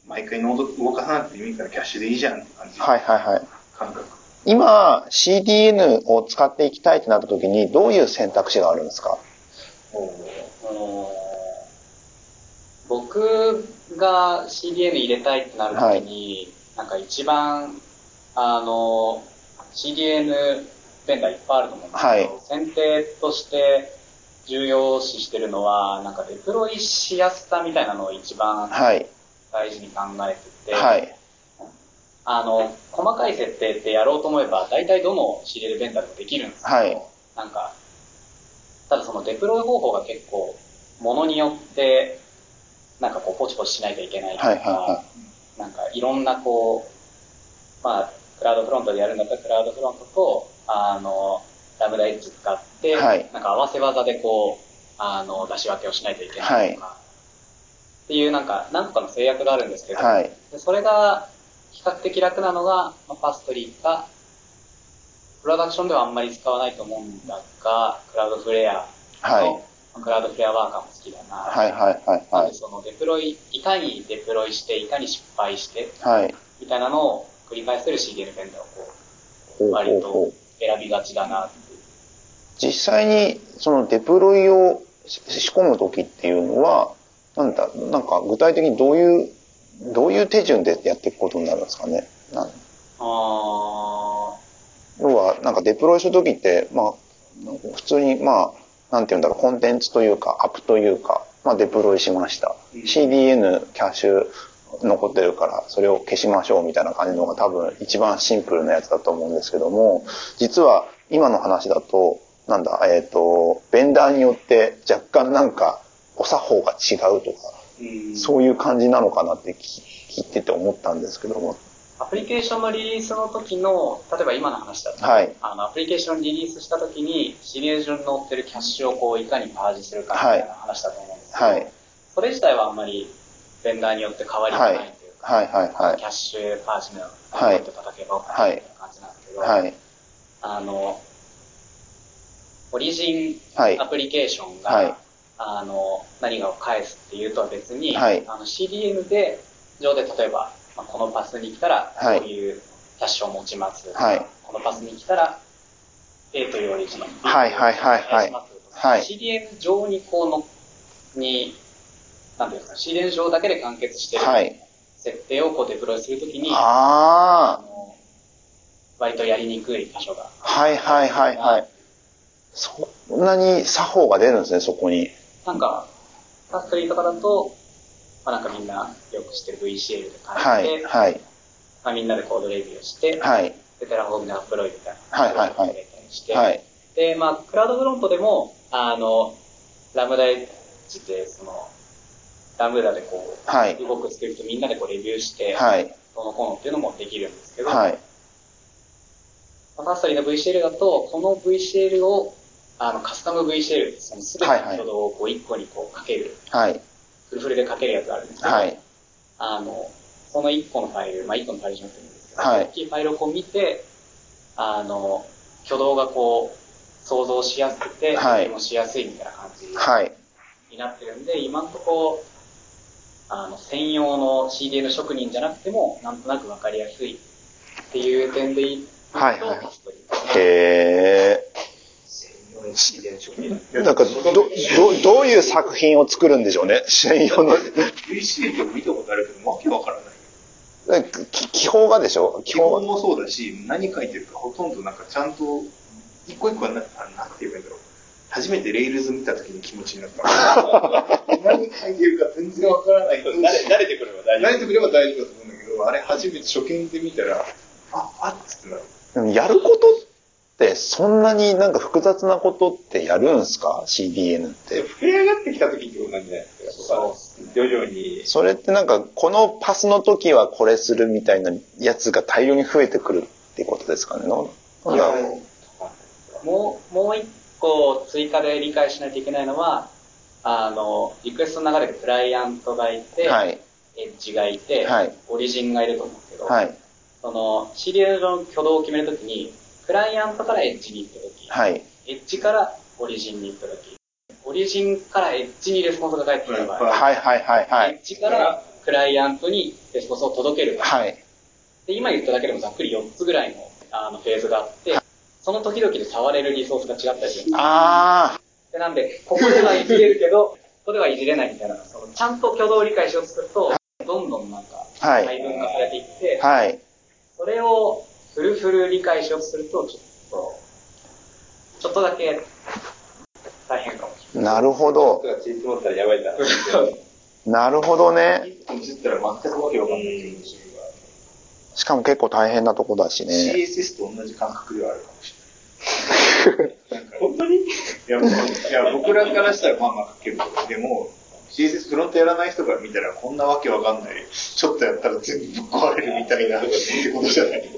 毎回ノード動かさなくてもいいからキャッシュでいいじゃんって感じ。はいはいはい。感覚。今、CDN を使っていきたいってなった時に、どういう選択肢があるんですか？あの僕が CDN 入れたいってなるときに、なんか一番、あの、CDN ベンダーいっぱいあると思うんですけど、はい選定として重要視してるのは、なんかデプロイしやすさみたいなのを一番はい。大事に考えてて、はい。あの、細かい設定ってやろうと思えば、大体どの CDN ベンダーでもできるんですけど、はいなんか、ただそのデプロイ方法が結構、ものによって、なんかこう、ポチポチしないといけないとか、はいはいはなんかいろんなこう、まあ、クラウドフロントでやるんだったらクラウドフロントと、あの、ラムダエッジ使って、はいなんか合わせ技でこう、あの、出し分けをしないといけないとか、っていうなんか、何個かの制約があるんですけど、はい。でそれが比較的楽なのが、まあ、パストリーか、プロダクションではあんまり使わないと思うんだが、クラウドフレアはい。クラウドフレアワーカーも好きだな。はいはいはいはい。そのデプロイ、いかにデプロイして、いかに失敗して、はい。みたいなのを繰り返せる CDN ベンダーをこう、割と。選びがちだな。実際にそのデプロイをし仕込む時っていうのは、なんだ、なんか具体的にどういう、どういう手順でやっていくことになるんですかね？なんあ要は、なんかデプロイする時って、まあ、普通に、まあ、なんていうんだろう、コンテンツというか、アップというか、まあ、デプロイしました。CDN、キャッシュ残ってるから、それを消しましょうみたいな感じのが多分一番シンプルなやつだと思うんですけども、実は今の話だと、なんだ、えっ、と、ベンダーによって若干なんか、お作法が違うとか、そういう感じなのかなって聞聞いてて思ったんですけども。アプリケーションのリリースの時の、例えば今の話だと、はい。あのアプリケーションリリースした時に、シリーズ上に載ってるキャッシュをこういかにパージするかみたいな話だと思うんですけど、はい。それ自体はあんまりベンダーによって変わりがないというか、はい。はい。はい。キャッシュパージのはい。叩けば OK みたいな感じなんですけど、はい。あの、オリジンはいアプリケーションが、はいあの、何かを返すっていうとは別に、はいあの CDN で、上で例えば、まあこのパスに来たら、こはいういうキャッシュを持ちます。はいこのパスに来たら、A というオリジン。はいはいはいははい CDN 上にこうの、に、なんていうんですか、CDN 上だけで完結してるはい。設定をこうデプロイするときに、ああの割とやりにくい箇所が。あ、はいはいはいはい。そんなに作法が出るんですね、そこに。なんか、 Fastly とかだと、まあ、なんかみんなよく知ってる VCL で書はいて、はいまあ、みんなでコードレビューして、はい。で、 Terraform でアップロードみたいな。はいはいはい。して、はい。で、まあ、 CloudFront でも、あの、 Lambda Edge で、その、 Lambda でこう、はい。動くスクリプトみんなでこうレビューして、はい。どうのこうのっていうのもできるんですけど、はい。まあパストリーの VCL だと、この VCL を、あの、カスタム VCL、その全ての挙動をこう一個にこうかける、はい。フルフルでかけるやつがあるんですけど、はい。あの、その1個のファイル、まあ1個のファイルじゃなくてもいいんですけど、はい。大きいファイルをこう見て、あの、挙動がこう、想像しやすくて、はい。もしやすいみたいな感じはい。になってるんで、今んとこ、あの、専用の CDN 職人じゃなくても、なんとなくわかりやすいっていう点で言うと、はいはいへえ。なんか、ど、ど、どういう作品を作るんでしょうね？専用の。とか見たことあるけど、わけわからない。き気泡がでしょ？気基本泡もそうだし、何書いてるかほとんどなんかちゃんと、一個一個はな、あなんて言えばいいんだろう。初めてレイルズ見た時に気持ちになった。何書いてるか全然わからない。慣れ慣れてくれば大丈夫。慣れてくれば大丈夫だと思うんだけど、あれ初めて初見で見たら、あ、あっつってなる。でもやることって、そんなになんか複雑なことってやるんすか ?CDN って。膨れ上がってきた時ってことなんじゃないですか？そう徐々に。それってなんか、このパスの時はこれするみたいなやつが大量に増えてくるっていうことですかね？ななんだろう。もう、もう一個追加で理解しないといけないのは、あの、リクエストの流れでクライアントがいて、はい。エッジがいて、はいオリジンがいると思うんですけど、はい。その CDN の挙動を決めるときに、クライアントからエッジに行ったとき、はい。エッジからオリジンに行ったとき、オリジンからエッジにレスポンスが返ってきた場合、はいはいはいはい。エッジからクライアントにレスポンスを届ける場合、はい。で今言っただけでもざっくり4つぐらいのあのフェーズがあって、その時々で触れるリソースが違ったりするあでなんで、ここではいじれるけど、ここではいじれないみたいな、そのちゃんと挙動を理解しようとすると、どんどんなんか、はい細分化されていって、あ。はい。それをフルフル理解しようとすると、ちょっと、ちょっとだけ大変かもしれなるほど。が血積もったらやばい。なるほどね。一個知ったら全くわけわかんないっていう種類がしかも結構大変なとこだしね。CSS と同じ感覚ではあるかもしれない。本当に？いや、僕らからしたらまあまあ書けるけど、でも、CSS フロントやらない人から見たら、こんなわけわかんない、ちょっとやったら全部ぶっ壊れるみたいなってことじゃない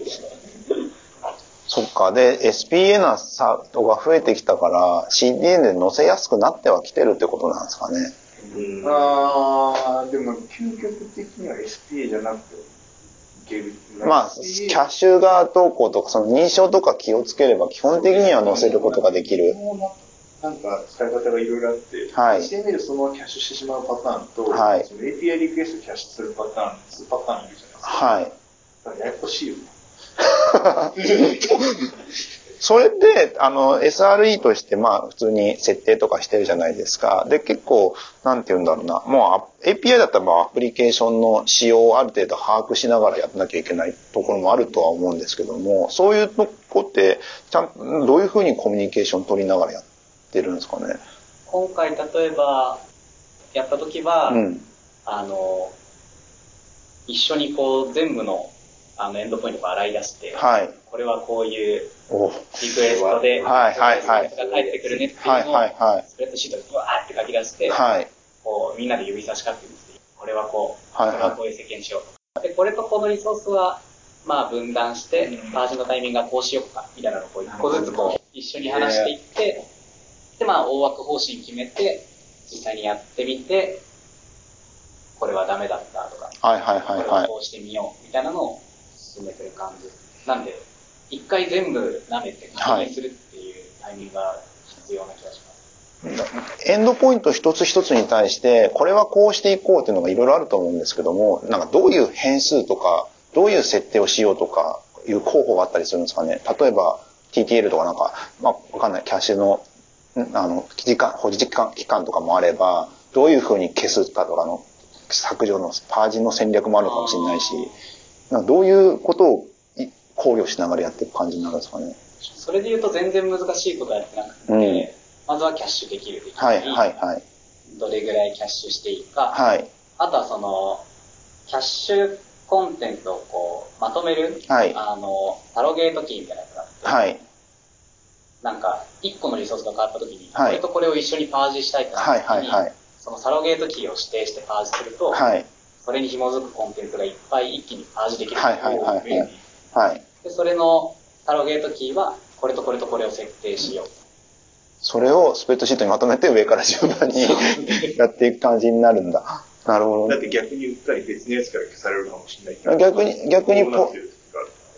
そっか。で、SPA なサイトが増えてきたから、CDN で載せやすくなってはきてるってことなんですかね。うんあー、でも究極的には SPA じゃなくていける。まあ、キャッシュがどうこうとか、その認証とか気をつければ、基本的には載せることができる。なんか使い方がいろいろあって、はい HTML そのままキャッシュしてしまうパターンと、はいその API リクエストキャッシュするパターン、2パターンいるじゃないですか。はい。だからややこしいよね。それで、あの、SRE として、まあ、普通に設定とかしてるじゃないですか。で、結構、なんて言うんだろうな。もう、あ API だったら、まあ、アプリケーションの仕様をある程度把握しながらやらなきゃいけないところもあるとは思うんですけども、そういうとこって、ちゃんと、どういうふうにコミュニケーション取りながらやってるんですかね？今回例えば、やった時は、うん。あの、一緒にこう全部のあのエンドポイントを洗い出して、はい。これはこういうおリクエストで、はいはいはいリクエストが返ってくるねっていうはいのを、はいはい。スプレッドシートでブワーって書き出して、はい。こうみんなで指差し書くんですよ。これはこう、はいはいこれはこういう設計にしようとか。で、これとこのリソースは、まあ分断して、パージのタイミングがこうしようか、みたいなのをこう一個ずつこう、一緒に話していって、で、まあ大枠方針決めて、実際にやってみて、これはダメだったとか、はいはいはいはこれはいこうしてみようみたいなのを進めてる感じ。なんで、一回全部舐めて確認するっていうタイミングが必すような気がします。エンドポイント一つ一つに対して、これはこうしていこうっていうのがいろいろあると思うんですけども、なんかどういう変数とか、どういう設定をしようとかいう候補があったりするんですかね。例えば TTL とかなんか、まあわかんない、キャッシュの、あの、時間、保持期間期間とかもあれば、どういうふうに消すかとかの削除のパージの戦略もあるかもしれないし、なんかどういうことをい考慮しながらやっていく感じになるんですかね。それで言うと全然難しいことはやってなくて、うんまずはキャッシュできるできな、はいい、はい、はい。どれぐらいキャッシュしていいか、はい、あとはその、キャッシュコンテンツをこう、まとめる、はいあの、タロゲートキーみたいなやつがあって、はい、なんか、1個のリソースが変わった時に、はいこれとこれを一緒にパージしたいってなったはい、はい、はい。そのサロゲートキーを指定してパージすると、はい、それに紐づくコンテンツがいっぱい一気にパージできるはいはいはいはいはい。で、それのサロゲートキーは、これとこれとこれを設定しよう。それをスプレッドシートにまとめて上から順番にやっていく感じになるんだ。なるほどだっ。て逆にうっかり別のやつから消されるかもしれないけど。逆に、逆にポ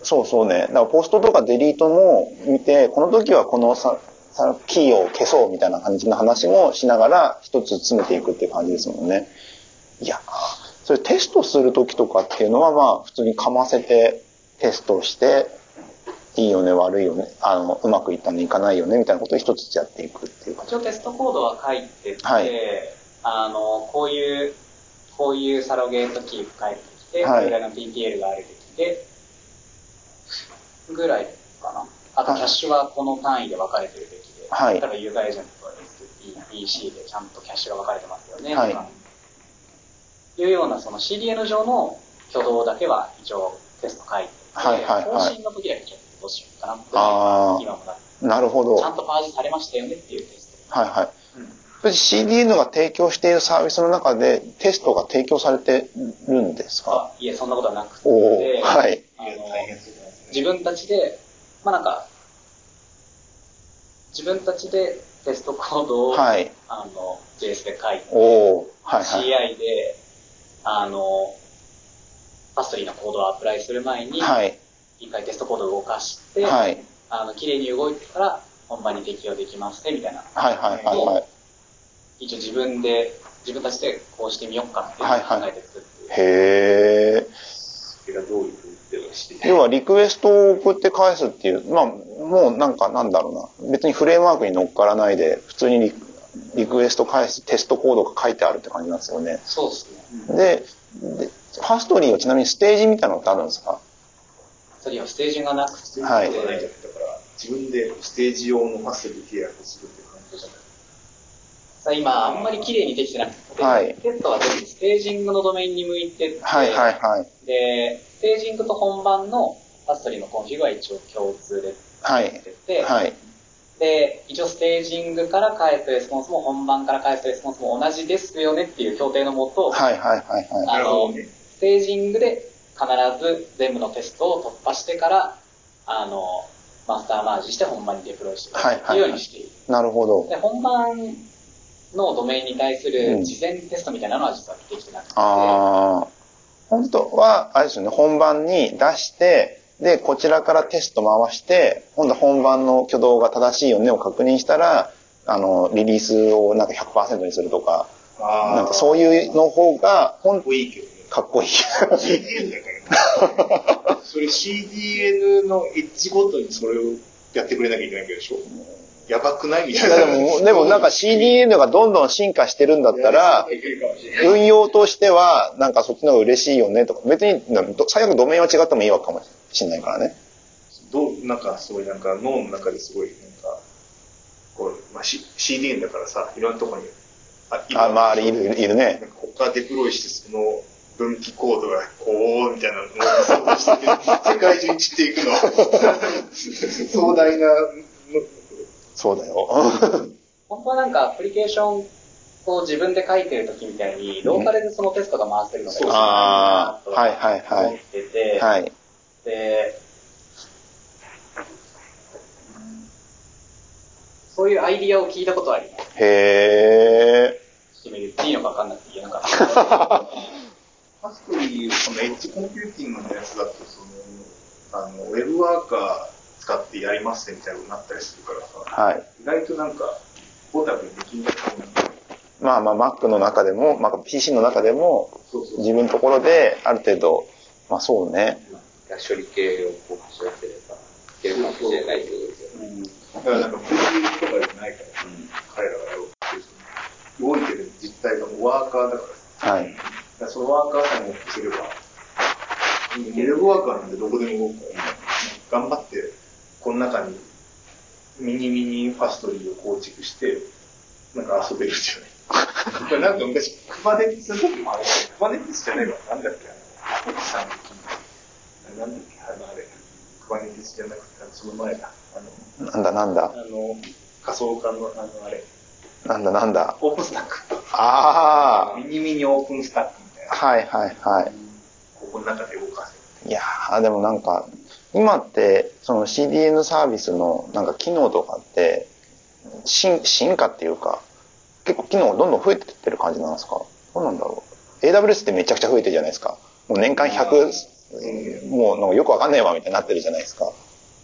そうそうね。だからポストとかデリートも見て、この時はこのさ、さキーを消そうみたいな感じの話もしながら一つ詰めていくっていう感じですもんね。いやーそれテストする時とかっていうのはまあ普通にかませてテストして、いいよね、悪いよね、あの、うまくいったね、いかないよね、みたいなことを一つずつやっていくっていう。一応テストコードは書いてて、はい。あの、こういう、こういうサロゲートキーが返ってきて、はい。これぐらいの PTL があるべきで、ぐらいかな。あと、はいキャッシュはこの単位で分かれてるべきで、はい。例えばユーザーエージェントと SPC でちゃんとキャッシュが分かれてますよね、はいいうような、その CDN 上の挙動だけは一応テスト書いてて、はいはいはい更新の時だけちょっとどうしようかなって今もなるほど。ちゃんとパージされましたよねっていうテスト。はいはい。それで CDN が提供しているサービスの中でテストが提供されてるんですか？あいえ、そんなことはなくて、はい。自分たちで、まあなんか、自分たちでテストコードを、はい。あの、JS で書いて、はいはい。CI で、あの、パストリーのコードをアプライする前に、はい。一回テストコードを動かして、はい。あの、綺麗に動いてから本番に適用できますね、みたいな。はいはいはいはい。一応自分で、自分たちでこうしてみようかっていうのを考えて作ってる。へえ。それがどういはして要はリクエストを送って返すっていう、まあ、もうなんかなんだろうな。別にフレームワークに乗っからないで、普通にリリクエスト返すテストコードが書いてあるって感じなんですよね。そうですね。で、で Fastly はちなみにステージみたいなのってあるんですか？それはステージがなくて、はいだから自分でステージ用の Fastly 契約するっていう感じじゃない？さあ今、あんまり綺麗にできてなくて、はいテストは全部ステージングのドメインに向いてて、はいはいはい。で、ステージングと本番の Fastly の config は一応共通ではい。出てて、はい。で、一応ステージングから返すレスポンスも本番から返すレスポンスも同じですよねっていう前提のもと、はいはいはいはい。あの、なるほどねステージングで必ず全部のテストを突破してから、あの、マスターマージして本番にデプロイしていっていうようにしている。なるほど。で、本番のドメインに対すうるん事前テストみたいなのは実はできてなくて、ああ。本当は、あれですよね、本番に出して、で、こちらからテスト回して、今度は本番の挙動が正しいよねを確認したら、あの、リリースをなんか100%にするとか、あなんかそういうの方が、ほんかっこいいけどね。かっこいい。CDN だから。それ CDN のエッジごとにそれをやってくれなきゃいけないわけでしょ？やばくないみたいな。でも、でもなんか CDN がどんどん進化してるんだったら。運用としては、なんかそっちの方が嬉しいよねとか、別に、最悪ドメインは違ってもいいわけかもしれないからね。どう、なんかすごいなんか脳の中ですごいなんか、こう、まあ、C、CDN だからさ、いろんなとこに、あ、あ、まあ、あれいる、いるいるね。なんかここからデプロイしてその分岐コードがこうみたいなのを想像してて、世界中に散っていくの。壮大な、そうだよ。本当はなんかアプリケーションを自分で書いてる時みたいに、ローカルでそのテストが回せるのがいいなとあーはいはいはい思ってて、はい。で、そういうアイディアを聞いたことはあります。へちょっと言っていいのか分かんなくて言えなかった。ー。 Fastly、そのエッジコンピューティングのやつだと、その、あの、 Web Worker 使ってやりますねみたいなことになったりするからさ、はい。意外となんか、ポータブルにできんだと思うまあまあ Mac の中でも、まあ PC の中でも。自分のところである程度、まあそうね。処理系をこう走らせれば、いけるかもしれないってことですよね。だからなんか、プロデューとかじゃないから、彼らがやろうっていう、動いてる実態がもうワーカーだから、はい。からそのワーカーさんを大きくすれば、ウェブワーカーなんてどこでも動くから、頑張って、この中にミニミニファストリーを構築して、なんか遊べるじゃない。これなんか昔、クバネティスの時もあれ、クバネティスじゃないわ、なんだっけ、あの、さんの時なんだっけ、あのあれ、クバネティスじゃなくて、その前だ、あの、なんだなんだ？あの、仮想化の、あの、あれ、なんだなんだ？オープンスタック。あミニミニオープンスタックみたいな。あ。はいはいはい。ここの中で動かせる。いやー、でもなんか、今って、その CDN サービスのなんか機能とかって、進進化っていうか、結構機能がどんどん増えてってる感じなんですか？どうなんだろう ?AWS ってめちゃくちゃ増えてるじゃないですか。もう年間100、もうなんかよくわかんないわみたいになってるじゃないですか。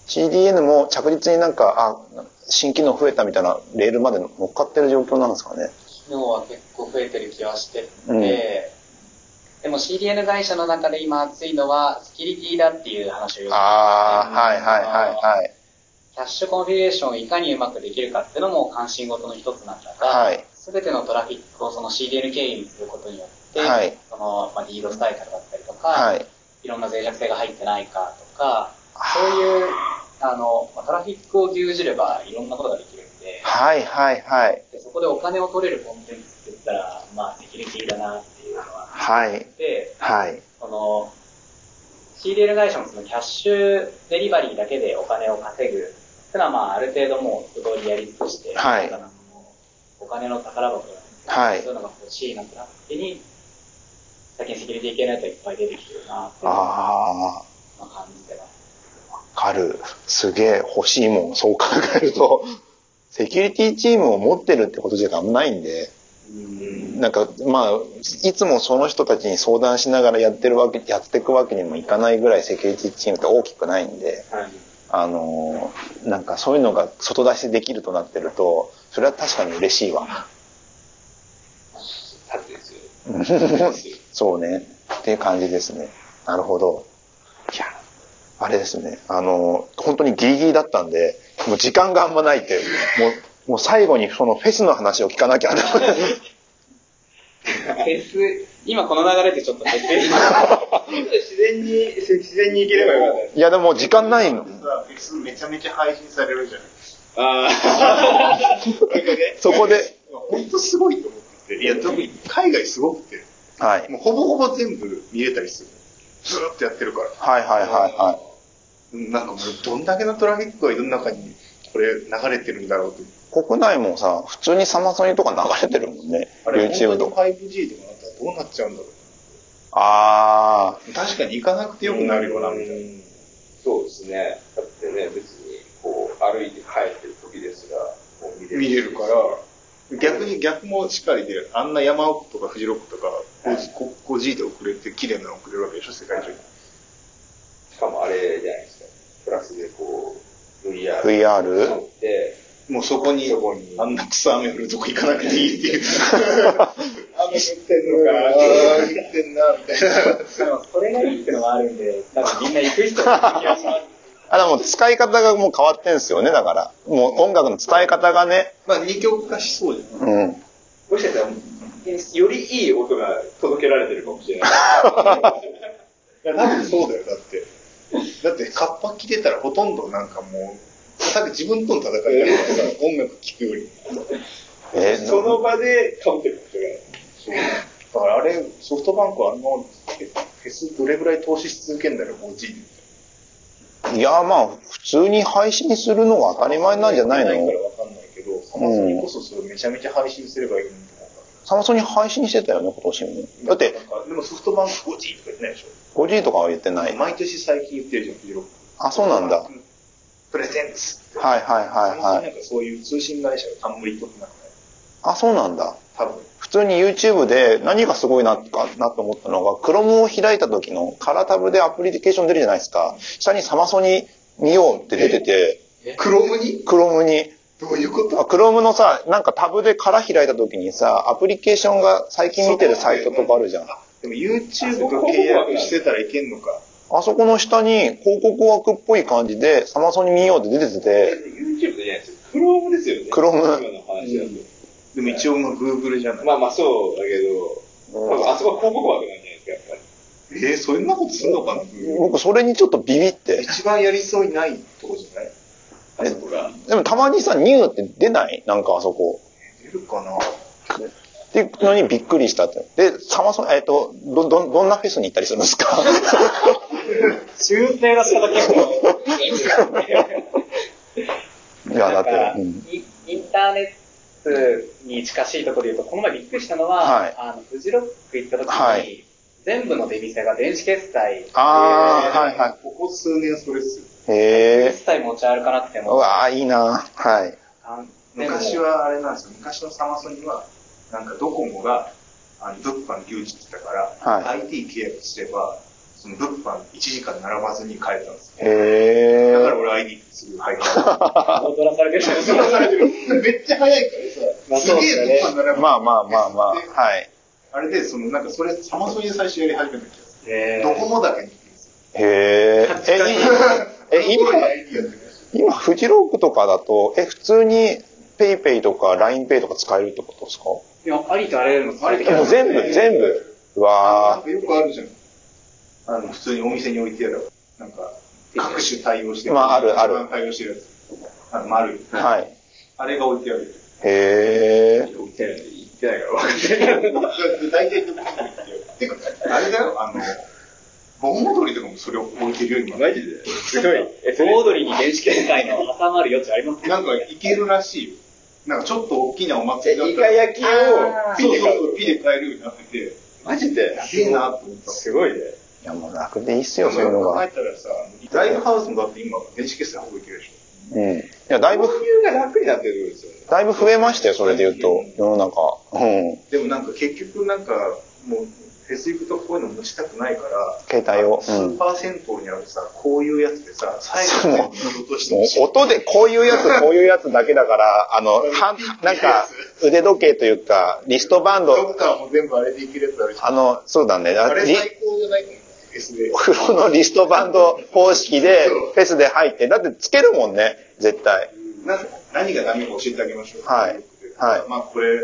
CDN も着実になんか、あ、新機能増えたみたいなレールまで乗っかってる状況なんですかね。機能は結構増えてる気はしてて、うんでも CDN 会社の中で今熱いのはセキュリティだっていう話をよくああ、はいはいはいはい。キャッシュコンフィギュレーションをいかにうまくできるかっていうのも関心事の一つなんだが、はいすべてのトラフィックをその CDN 経由にすることによって、はいその、まあ、リードスタイルだったりとか、はい。いろんな脆弱性が入ってないかとか、そういう、あの、まあトラフィックを牛耳ればいろんなことができるんで、はいはいはい。でそこでお金を取れるコンテンツって言ったら、まあ、セキュリティだなっていうのははい。で、はい。その、CDN 会社もそのキャッシュデリバリーだけでお金を稼ぐっていうのは、まあ、ある程度もう一通りやり尽くして、はいお金の宝箱なんですけどはいそういうのが欲しいなってなった時に、最近セキュリティ系のやつがいっぱい出てきてるなってあまあ感じてます。あ、わかる。すげえ欲しいもん。そう考えると、セキュリティチームを持ってるってことじゃあんまないんで、なんか、まあ、いつもその人たちに相談しながらやってるわけ、やっていくわけにもいかないぐらいセキュリティチームって大きくないんで、はい。あのーなんかそういうのが外出しできるとなってると、それは確かに嬉しいわ。そうね。っていう感じですね。なるほど。いや、あれですね。あの、本当にギリギリだったんで、もう時間があんまないって、もう、もう最後にそのフェスの話を聞かなきゃ。フェス、今この流れでちょっとフェス、自然に、自然に行ければよかったです。いや、でも時間ないの。さ、フェスめちゃめちゃ配信されるじゃないああ。そこで、本当すごいと思ってて。いや、特に海外すごくて。はい。もうほぼほぼ全部見れたりする。ずーっとやってるから。はいはいはいはい。なんかもうどんだけのトラフィックが世の中にこれ流れてるんだろうと。国内もさ、普通にサマソニとか流れてるもんね。あれ YouTube とか。本当に 5G とかなったらどうなっちゃうんだろう。あ確かに行かなくてよくなるよな、みたいな。そうですね。だってね、別に、こう、歩いて帰ってる時ですら、こう見れる。見れるから、逆に逆もしっかりで、あんな山奥とかフジロックとか 5G, 5G で送れて綺麗なの送れるわけでしょ、世界中に。しかもあれじゃないですか。プラスでこう、VR。VR？で、もうそこにそこに、あんな草雨降るとこ行かなくていいっていう。雨降ってんのか、あー降ってんな、みたいな。でもそれがいいってのがあるんで、多分みんな行く人がいる気がします。あ。あ、でも使い方がもう変わってんすよね、だから。もう音楽の伝え方がね。まあ二極化しそうじゃん。うん。もしかしたら、よりいい音が届けられてるかもしれない。いや、多分そうだよ、だって。だって、カッパ着てたらほとんどなんかもう、自分との戦いだからさ、音楽聴くより。えーその場で被ってるかもしれない。だからあれ、ソフトバンクはあの、フェスどれぐらい投資し続けんだよ、5G で。いや、まあ、普通に配信するのが当たり前なんじゃないの？ないからわかんないけど、サマソニこそそれめちゃめちゃ配信すればいいのにと思った。サマソニ配信してたよね、今年も。だって、なんかでもソフトバンク 5G とか言ってないでしょ？5G とかは言ってない。毎年最近言ってるじゃん、フジロック。あ、そうなんだ。プレゼンツ。はいはいはい最近は。ないんかそういう通信会社が冠取ってなくない？あ、そうなんだ。多分。普通に YouTube で何がすごいなかなと思ったのが、Chrome を開いた時のカラタブでアプリケーション出るじゃないですか。下にサマソニ見ようって出てて、クロームに？クロームに。どういうこと？あクロームのさ、なんかタブで空開いた時にさ、アプリケーションが最近見てるサイトとかあるじゃん。でも YouTube と契約してたらいけんのか。あそこの下に広告枠っぽい感じで、サマソニ見ようって出てて、YouTube じゃないですよ。クロームですよね。Chrome 今の話だでも一応まあ Google じゃない。と。まあまあそうだけど、多分あそこは広告枠なんじゃないですか、やっぱり。えー、そんなことすんのかな僕それにちょっとビビって。一番やりそうにないとこじゃない？あそこが。でもたまにさ、ニューって出ない？なんかあそこ。出るかなっていうのにびっくりしたって。で、サマソニ、えっ、と、ど、ど、どんなフェスに行ったりするんですか？修正の仕方結構。いや、だって、インターネットに近しいところで言うと、この前びっくりしたのは、はいあの、フジロック行った時に、はい全部の出店が電子決済、あー、はいはここ数年それっす。へえ決。済持ち歩かなくてうも、わー、いいなはい。昔はあれなんですよ。昔のサマソニは、なんかドコモが、あの、物販牛耳ってたから、はい IT 契約すれば、その物販1時間並ばずに買えたんですよ。へだからえ。俺 ID すぐ入った。踊らされてる人めっちゃ早いからさ、すげえ物販並ばずにまあまあまあまあ、ではい。あれで、その、なんかそれ、サマソニで最初やり始めた気がすえる。ドコモだけに行くんですよ。へえ。え、今、え、今、フジロックとかだと、え、普通に、ペイペイとか LINEPay とか使えるってことですか？いや、ありとあらゆるの使えてきもう全部、全部。うわなんかよくあるじゃん。あの、普通にお店に置いてある。なんか、各種対応してる。まああるある一番対応してるやつ。あの、丸い。ー。はい。あれが置いてある。へえ。言ってない言ってないから分かんない。大体どこに置いてある。てか、あれだよ、あの、盆踊りとかもそれを置いてるよ、今。マジで？すごい。え、それオードリーに電子決済の挟まる余地ありますなんか、いけるらしいよ。なんか、ちょっと大きなお祭りだっイたら。カ焼きをピで買う。ピで買えるようになってて、マジで？すげえなと思った。すごいね。いや、もう楽でいいっすよ、そういうのが。考えたらさ、ライブハウスもだって今、電子決済ほぼいけるでしうん。いや、だいぶ、が楽になってるんですよね。だいぶ増えましたよ、それで言うと、世の中。うん。ょ。でもなんか結局なんか、もう、フェス行くとこういうの持ちたくないから、携帯を。スうん。ーパー銭湯にあるさ、こういうやつでさ、最後に落としても。う音でこういうやつ、こういうやつだけだから、あの、はなんか、腕時計というか、リストバンどドっ、かも全部あれでいけるやつあるじゃん。あの、そうだね。リあれ最高じゃない？か。風呂のリストバンド方式で、フェスで入って、だってつけるもんね、絶対。な何がダメか教えてあげましょう。はいはいまあこれ、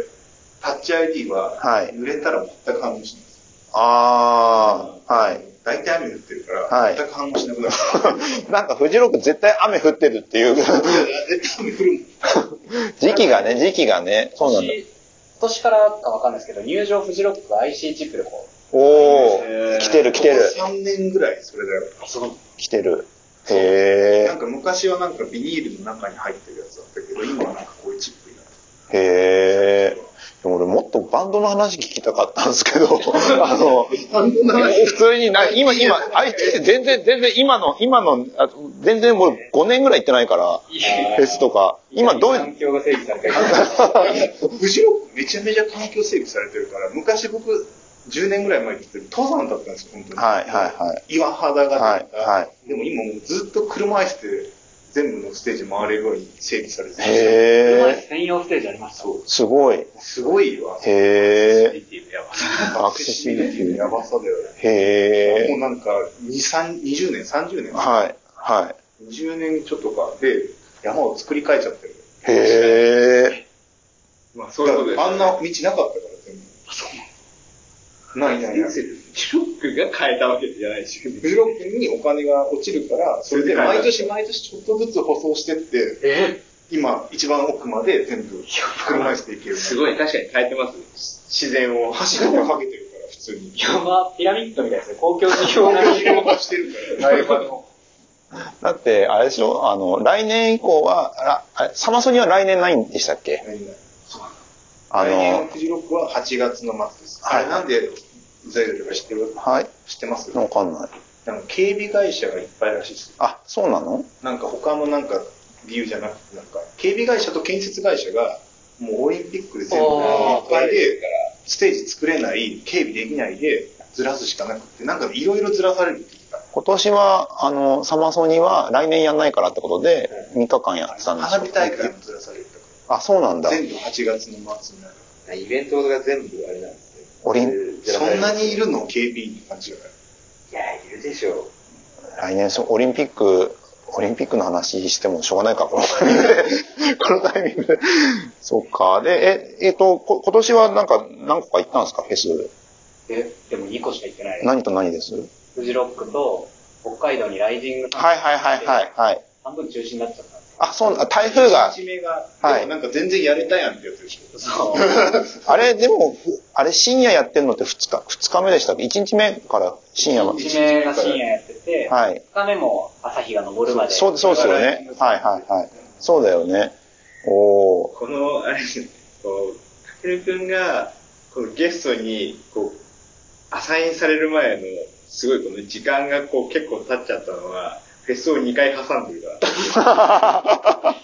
タッチ ID は、はい濡れたら全く反応しないです。あー、はい。大体雨降ってるから、はい全く反応しなくなる。なんかフジロック絶対雨降ってるっていういや、絶対雨降るもん。時期がね、時期がね、そうなんだ。今年からかわかんないですけど、入場フジロックが IC チップでこおー、来てる来てる、3年ぐらいそれだよ。来てる。へなんか昔はなんかビニールの中に入ってるやつだったけど、今はなんかこういうチップになってー、へー。でも俺もっとバンドの話聞きたかったんですけど、あの、普通にな、今、今、IT 全然、全然今の、今の、あ全然もう5年ぐらい行ってないから、フェスとか。う、今どういう、環境が整備されてる。る。フジロックめちゃめちゃ環境整備されてるから、昔僕、10年ぐらい前に行ってる登山だったんですよ、本当に。はいはいはい。岩肌がはい出た、はい。でも今もうずっと車椅子で全部のステージ回れるように整備されてる。車へ椅子専用ステージありました。そう。ー。すごい。すごいわ。へー。っていうやばアクセシビリティやばさだよね。へもうなんか、2、3、20年、30年、ー。はい。はい。20年ちょっとかで山を作り変えちゃってる。へまあそういうことです。あんな道なかったから、全部。ないないない。ショックが変えたわけじゃないし。フジロックにお金が落ちるから、それで毎年毎年ちょっとずつ舗装してって、え？今一番奥まで全部車椅子で行ける。すごい、確かに変えてます。自然を。橋とかかけてるから、普通に。山、ピラミッドみたいですね。公共事業な仕事してるから。だって、あれでしょ？あの、来年以降は、ああれサマソニは来年ないんでしたっけ？あ来年のの、フジロックは8月の末です。はいあれなんでずれてるか知ってる？はい知ってます？わかんない。なんか警備会社がいっぱいらしいですよ。あ、そうなの？なんか他のなんか理由じゃなくて、なんか警備会社と建設会社がもうオリンピックで全部いっぱいで、ステージ作れない、警備できないでずらすしかなくて、なんかいろいろずらされるって。今年は、あの、サマソニは来年やんないからってことで、3日間やってたんですよ花火。大会もずらされるあ、そうなんだ。全部8月の末になる。イベントが全部あれなんですよ。オリンそんなにいるの ?KB に感じがいや、いるでしょ来年オリンピック、オリンピックの話してもしょうがないか、このタイミングで。このタイミングで。そっか。で、え、えっ、と、こ今年はなんか何個か行ったんですか、フェス。で、でも2個しか行ってない。何と何です？フジロックと、北海道にライジングはいはいはいはいはい。半分中止になっちゃった。あ、そう、あ台風が、はいなんか全然やれたやんってやつでしょ。そう。あれ、でも、ふあれ深夜やってんのって2日、二日目でしたっけ ?1 日目から深夜まで。1目が深夜やってて、はい。2日目も朝日が昇るまで。そう、そうですよね。はいはいはい。そうだよね。おー。この、あれですね、こう、かけるくんが、このゲストに、こう、アサインされる前の、すごいこの時間がこう結構経っちゃったのは、フェスを2回挟んでるから。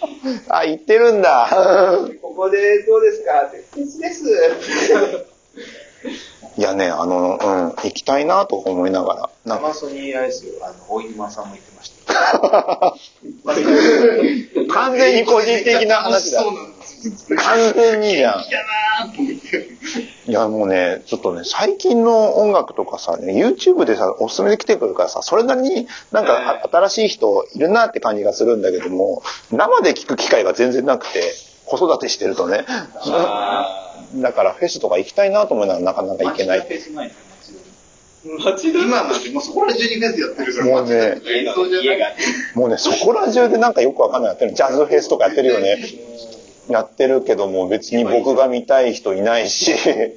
あ、行ってるんだ。ここでどうですか？って、フェスです。いやね、あの、うん、行きたいなと思いながら。なんかサマソニーあれですよ、あの、大沼さんも言ってました。完全に個人的な話だそう。なんですよ。完全にじゃん。いやなーと思って。いや、もうね、ちょっとね、最近の音楽とかさ、ね、YouTube でさ、おすすめで来てくるからさ、それなりになんかあ新しい人いるなって感じがするんだけども、生で聞く機会が全然なくて、子育てしてるとね。だからフェスとか行きたいなと思いながらなかなか行けない。今なんてもうそこら中にフェスやってるから、もうね演奏じゃない。もうね、そこら中でなんかよくわかんないやってる。ジャズフェスとかやってるよね。やってるけども、別に僕が見たい人いないし。見たい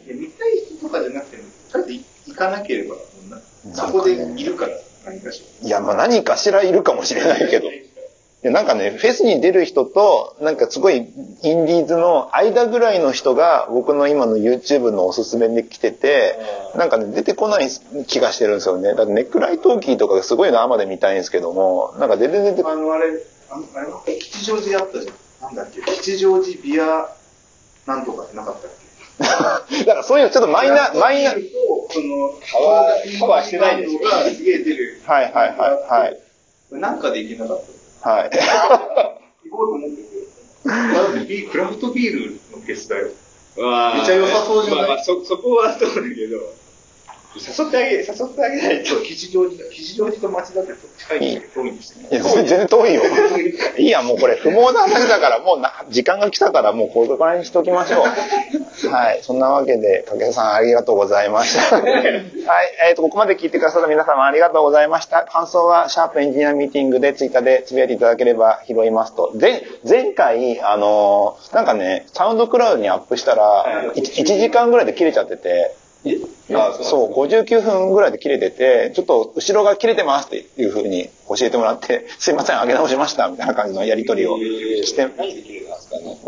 人とかじゃなくても、とりあえず行かなければ、そこでいるから、何かしら。いや、まあ何かしらいるかもしれないけど。いやなんかね、フェスに出る人と、なんかすごいインディーズの間ぐらいの人が僕の今の YouTube のおすすめで来てて、なんかね、出てこない気がしてるんですよね。だってネックライトーキーとかすごい生で見たいんですけども、なんか全然出てこあの、あれ、あの、あれは吉祥寺であったじゃん。なんだっけ、吉祥寺ビアなんとかってなかったっけ？だからそういうちょっとマイナ、マイナ、はいその、カバーカバーしてないですよがすげえ出る。はいはいはい。なんかで行けなかった。はい。行こうと思ってて。だってビクラフトビールのフェスだよ。まあめっちゃ良さそうじゃない？まあまあ、そ、そこはそうだけど、誘ってあげ、誘ってあげないと。吉祥寺だ。吉祥寺と町田って近いんだけど、遠いんですよ。いや、全然遠いよ。いいや、もうこれ不毛な話だから、もうな時間が来たから、もうこれくらいにしときましょう。はい。そんなわけで、かけさんありがとうございました。はい。えっ、と、ここまで聞いてくださった皆様ありがとうございました。感想は、シャープエンジニアミーティングでツイッターでつぶやいていただければ拾いますと。前、前回、あのーなんかね、サウンドクラウドにアップしたら、1, 時間ぐらいで切れちゃってて、あそう、59分ぐらいで切れてて、ちょっと後ろが切れてますっていう風に教えてもらって、すいません、上げ直しました、みたいな感じのやり取りをして。わ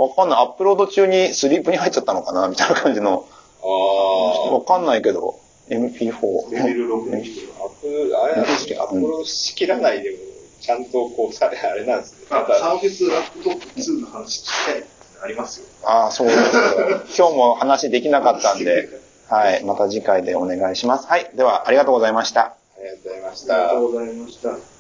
かんない、アップロード中にスリープに入っちゃったのかな、みたいな感じの、あわかんないけど、MP4。レベル6にしてあ。アップ、あれなんですけど、アップロードしきらないでも、ちゃんとこう、さあれなんですね。まあ、ただサービスラップトップ2の話したいありますよ。ああ、そう。です今日も話できなかったんで、はい、また次回でお願いします。はい、ではありがとうございました。ありがとうございましたありがと。うございました。